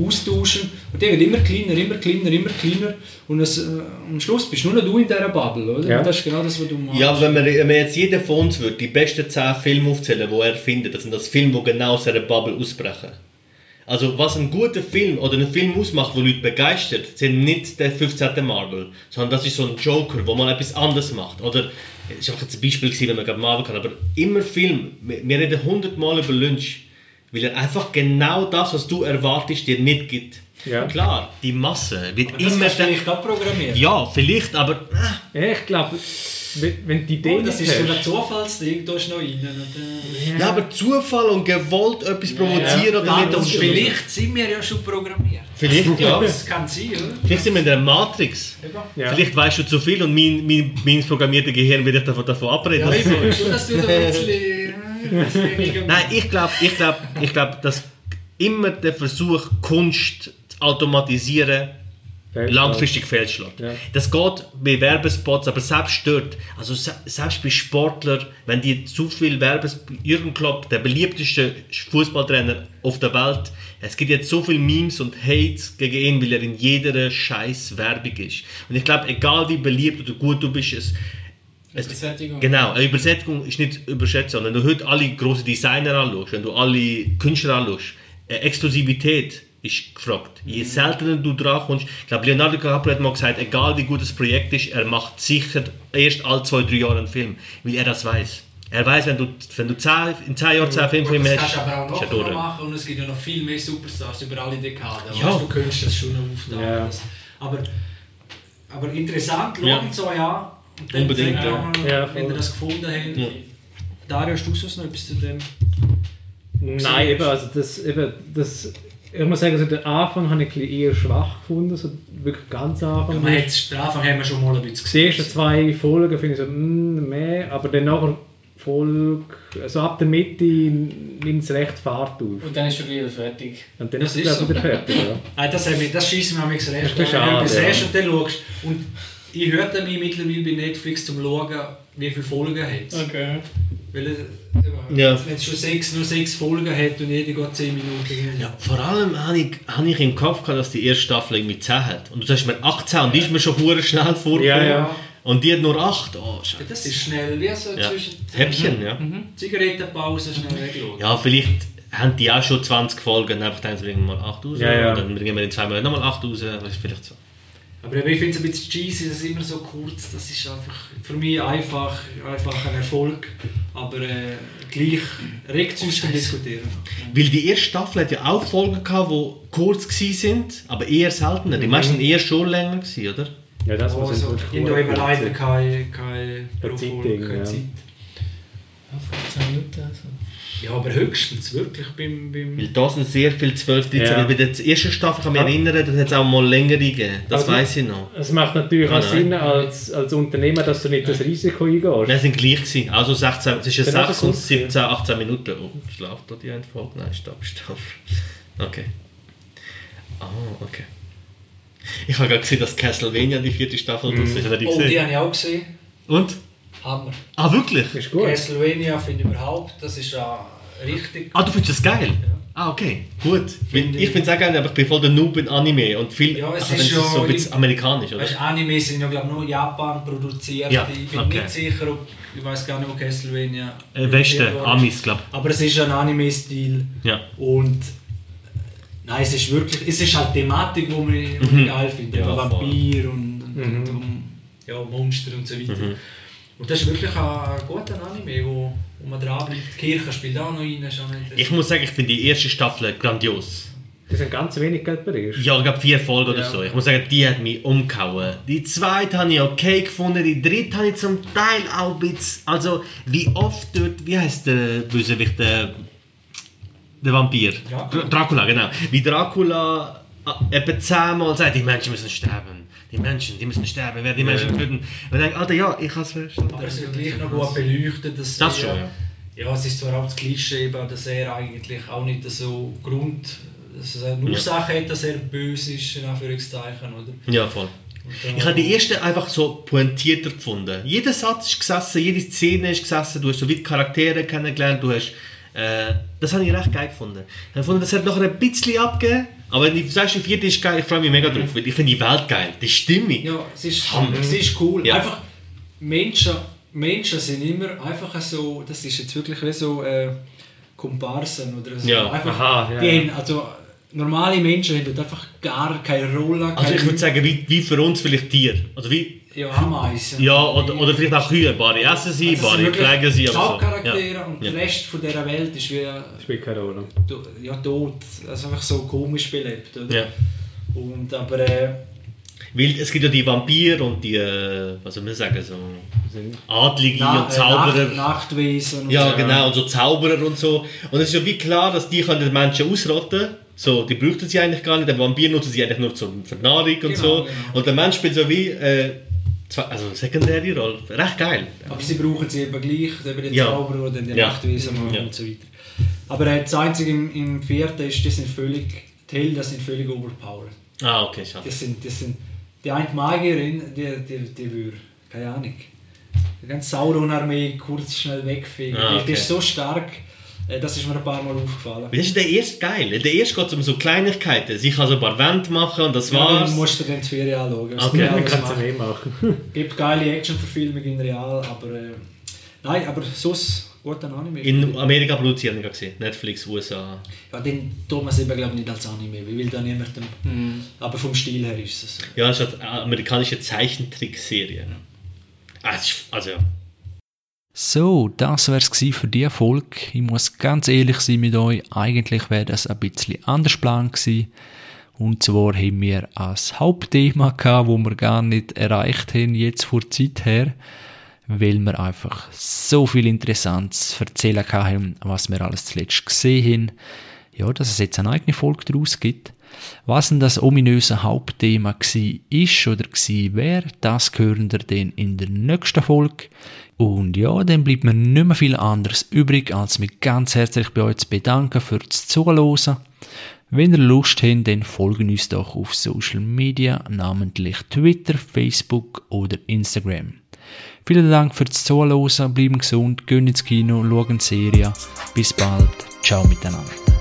austauschen. Und die werden immer kleiner, immer kleiner, immer kleiner. Und es, äh, am Schluss bist nur noch du in dieser Bubble, oder? Ja. Das ist genau das, was du machst. Ja, wenn man, wenn man jetzt jeder von uns würde die besten 10 Filme aufzählen, die er findet, das sind das Filme, die genau aus dieser Bubble ausbrechen. Also was ein guter Film oder ein Film ausmacht, wo Leute begeistert, sind nicht der 15. Marvel, sondern das ist so ein Joker, wo man etwas anderes macht. Oder, das war jetzt ein Beispiel, gewesen, wenn man gerade Marvel kann, aber immer Film, wir reden 100 Mal über Lynch, weil er einfach genau das, was du erwartest, dir nicht gibt. Ja. Klar, die Masse wird Aber das immer... du vielleicht auch programmieren. Ja, vielleicht, aber... Ja, ich glaube, wenn, die Idee Oh, das nicht ist so ein Zufallsding, da ist noch rein. Und, äh, Ja, aber Zufall und gewollt etwas provozieren oder ja, nicht, das und vielleicht sind wir ja schon programmiert. Vielleicht, ja. Das kann sein, oder? Vielleicht sind wir in der Matrix. Ja. Vielleicht weißt du zu viel und mein, mein, mein programmiertes Gehirn will dich davon, davon abreden. Ja, ich will schon, dass du da ein bisschen... äh, *laughs* Nein, ich glaube, ich glaub, ich glaub, dass immer der Versuch, Kunst zu automatisieren, Fehlschlag. langfristig fehlschlägt. Ja. Das geht bei Werbespots, aber selbst dort, also se- selbst bei Sportlern, wenn die zu viel Werbespots, Jürgen Klopp, der beliebteste Fußballtrainer auf der Welt, es gibt jetzt so viele Memes und Hates gegen ihn, weil er in jeder scheiß Werbung ist. Und ich glaube, egal wie beliebt oder gut du bist, es, es, Übersättigung. Genau, eine Übersättigung ist nicht überschätzt, sondern wenn du heute alle großen Designer anschaust, wenn du alle Künstler anschaust, äh, Exklusivität ist gefragt. Je seltener du dran kommst, ich glaube, Leonardo DiCaprio hat mal gesagt, egal wie gut das Projekt ist, er macht sicher erst alle zwei, drei Jahre einen Film, weil er das weiß. Er weiß, wenn du, wenn du zehn, in zehn Jahren zehn Filmfilme das hast, kannst du aber auch er noch durch. machen und es gibt ja noch viel mehr Superstars über alle Dekaden. Ja. Weißt, du könntest das schon noch aufteilen. Ja. Aber, aber interessant, Ja. schauen so ja. Und dann Unbedingt, ja. noch, Ja, wenn ihr das gefunden habt. Ja. Dario, hast du sonst noch etwas zu dem? Nein, eben, also das, eben, das, ich muss sagen, also den Anfang habe ich eher schwach gefunden, so wirklich ganz Anfang. Ja, man hat's, den Anfang haben wir schon mal ein bisschen die ersten zwei Folgen finde ich so, mm, meh, aber dann nachher Folge, also ab der Mitte nimmt es recht Fahrt auf. Und dann ist schon wieder fertig. Und dann Das ist es ich, wieder fertig. Ja. Ah, das, mich- das schießt mir manchmal recht. Das ist an, wenn du schade, etwas ja. und dann schaust. Und ich hörte mich mittlerweile bei Netflix zum Schauen, wie viele Folgen hat. Okay. Weil es, Ja. wenn es schon sechs, nur sechs Folgen hat und jede geht zehn Minuten. Ja, vor allem habe ich, habe ich im Kopf gehabt, dass die erste Staffel irgendwie 10 hat. Und du sagst mir 18 und die ist mir schon hure schnell vorgekommen. Ja, ja. Und die hat nur 8. Oh, Scheiße. Das ist schnell, wie so Ja. zwischen Häppchen, ja. Zigarettenpause schnell weglassen. Ja, vielleicht haben die auch schon 20 Folgen und einfach dann bringen wir mal 8 raus. Ja, ja. Und dann bringen wir in zwei Monaten nochmal 8 raus. Vielleicht so. Aber ich finde es ein bisschen cheesy, das ist immer so kurz. Das ist einfach für mich einfach, einfach ein Erfolg. Aber äh, gleich regt es uns zum Diskutieren. Weil die erste Staffel hat ja auch Folgen gehabt, die kurz waren, aber eher seltener. Die meisten eher schon länger gewesen, oder? Ja, das muss Also, wirklich in der gut eben leider keine, keine, Keine Zeit, Berufung, keine ja. Zeit. Ja, 15 Minuten. Also. Ja, aber höchstens wirklich beim... beim Weil da sind sehr viele 12, 13. Ja. Bei der ersten Staffel kann ich mich erinnern, das hat es auch mal längere gegeben. Das Also- weiß ich noch. Es macht natürlich auch Sinn als, als Unternehmer, dass du nicht das Risiko eingehst. Nein, sind gleich gewesen. Also 16, es ist ja Dann hat 6 es und gut 17, 18 Minuten. Oh, schlaft da die eine Folge? Nein, stopp, stopp. Okay. Ah, okay. Ich habe gerade gesehen, dass Castlevania die vierte Staffel ist. Hat er die Oh, die habe ich auch gesehen. Und? Hammer. Ah, wirklich? ist gut. Castlevania finde ich überhaupt, das ist ja richtig... Ah, du findest das geil? Ah, okay. Gut. Finde ich finde es auch geil, aber ich bin voll der Noob in Anime. Und viel, Ja, es also, ist ist so ja ein bisschen amerikanisch, oder? Weißt, du, Anime sind ja glaube ich nur in Japan produziert. Ja, ich bin okay. nicht sicher, ob... Ich weiß gar nicht, wo Castlevania... Äh, Westen. Amis, glaube Aber es ist ein Anime-Stil. Ja. Und nein, es ist wirklich, es ist halt Thematik, die man, Mhm. geil findet. Ja, Ja. Vampir und, und, Mhm. und ja, Monster und so weiter. Mhm. Und das ist wirklich ein, ein guter Anime, wo, wo man dranbleibt. Die Kirche spielt auch noch rein. Ich muss sagen, ich finde die erste Staffel grandios. Das sind ganz wenig Geld berichtet. Ja, ich glaube vier Folgen oder Ja. so. Ich muss sagen, die hat mich umgehauen. Die zweite habe ich okay gefunden, die dritte habe ich zum Teil auch ein bisschen... Also, wie oft dort... Wie heißt der Bösewicht? Der, der Vampir? Dracula. Dracula, genau. Wie Dracula äh, etwa zehnmal sagt, die Menschen müssen sterben. Die Menschen, die müssen sterben. Wer die Menschen töten. Und ich denke, Alter, ja, ich habe es verstanden. Aber es wird gleich noch gut beleuchtet. Dass Das er- schon, ja. Ja, es ist zwar auch das Klischee, eben, dass er eigentlich auch nicht so Grund, dass er eine Ursache hat, dass er böse ist, in Anführungszeichen, oder? Ja, voll. Und Ich habe die erste einfach so pointierter gefunden. Jeder Satz ist gesessen, jede Szene ist gesessen, du hast so wie die Charaktere kennengelernt, du hast... Äh, das habe ich recht geil gefunden. Ich habe gefunden, das hat noch ein bisschen abgegeben, aber die, sagst, die vierte ist geil, ich freue mich mega drauf, weil ich finde die Welt geil, die Stimmung. Ja, es ist, Hammer. es ist cool. Ja. Einfach, Menschen, Menschen sind immer einfach so, das ist jetzt wirklich wie so äh, Komparsen oder so. Ja. Einfach, Aha, ja, die ja. haben, also, normale Menschen haben dort einfach gar keine Rolle. Also keine- ich würde sagen, wie, wie für uns vielleicht Tiere. Also wie, ja, Ameisen. ja, oder, oder vielleicht auch Kühe, Bari essen sie, Also, wirklich pflegen sie, aber so. Hauptcharaktere Ja. und Ja. der Rest von dieser Welt ist wie Spielt keine Rolle. ja, tot, also einfach so komisch belebt. Oder? Ja. Und, aber äh, Weil es gibt ja die Vampire und die, äh, was soll man sagen, so Adlige Na, und äh, Zauberer. Nacht, Nachtwesen und Ja, so. genau, und so Zauberer und so. Und es ist ja wie klar, dass die können den Menschen ausrotten so, die bräuchten sie eigentlich gar nicht, der Vampir nutzen sie eigentlich nur für die Nahrung und Genau, so. genau. Und der Mensch spielt so wie, äh, also sekundäre Rolle. Recht geil. Aber sie brauchen sie eben gleich, eben den Ja. Zauberer oder den Ja. Nachtwesen Ja. und so weiter. Aber äh, das Einzige im, im vierten ist, die sind völlig, die Helden sind völlig overpowered. Ah, okay, schade. Das sind, das sind, die eine Magierin, die, die, die würde, keine Ahnung, die ganze Sauron-Armee kurz schnell wegfegen. Ah, Die- Die okay. ist so stark, das ist mir ein paar Mal aufgefallen. Das ist der erste geil. Der erste geht es um so Kleinigkeiten. Sie kann so ein paar Wände machen und das Ja, war's. dann musst du dann die Ferien anschauen. Okay. Dann kannst du machen. mehr *laughs* machen. gibt geile Actionverfilmungen in Real, aber äh, nein, aber sonst gut ein Anime. In Amerika produzieren, ich gesehen. Netflix, USA. ja, den tun wir es eben glaube ich nicht als Anime, weil da niemandem. Aber vom Stil her ist es so. Ja, es ist eine amerikanische Zeichentrickserie. Ah, also ja. So, das wär's gsi für die Folge. Ich muss ganz ehrlich sein mit euch. Eigentlich wäre das ein bisschen anders geplant gsi. Und zwar haben wir als Hauptthema gehabt, wo wir gar nicht erreicht haben, jetzt vor Zeit her, weil wir einfach so viel Interessantes zu erzählen haben, was wir alles zuletzt gesehen haben. ja, dass es jetzt eine eigene Folge daraus gibt. Was denn das ominöse Hauptthema gsi ist oder gsi wäre, das hören ihr dann in der nächsten Folge. Und ja, dann bleibt mir nicht mehr viel anderes übrig, als mich ganz herzlich bei euch zu bedanken fürs Zuhören. Wenn ihr Lust habt, dann folgen uns doch auf Social Media, namentlich Twitter, Facebook oder Instagram. Vielen Dank fürs Zuhören, bleiben gesund, gehen ins Kino, schauen die Serie. Bis bald, ciao miteinander.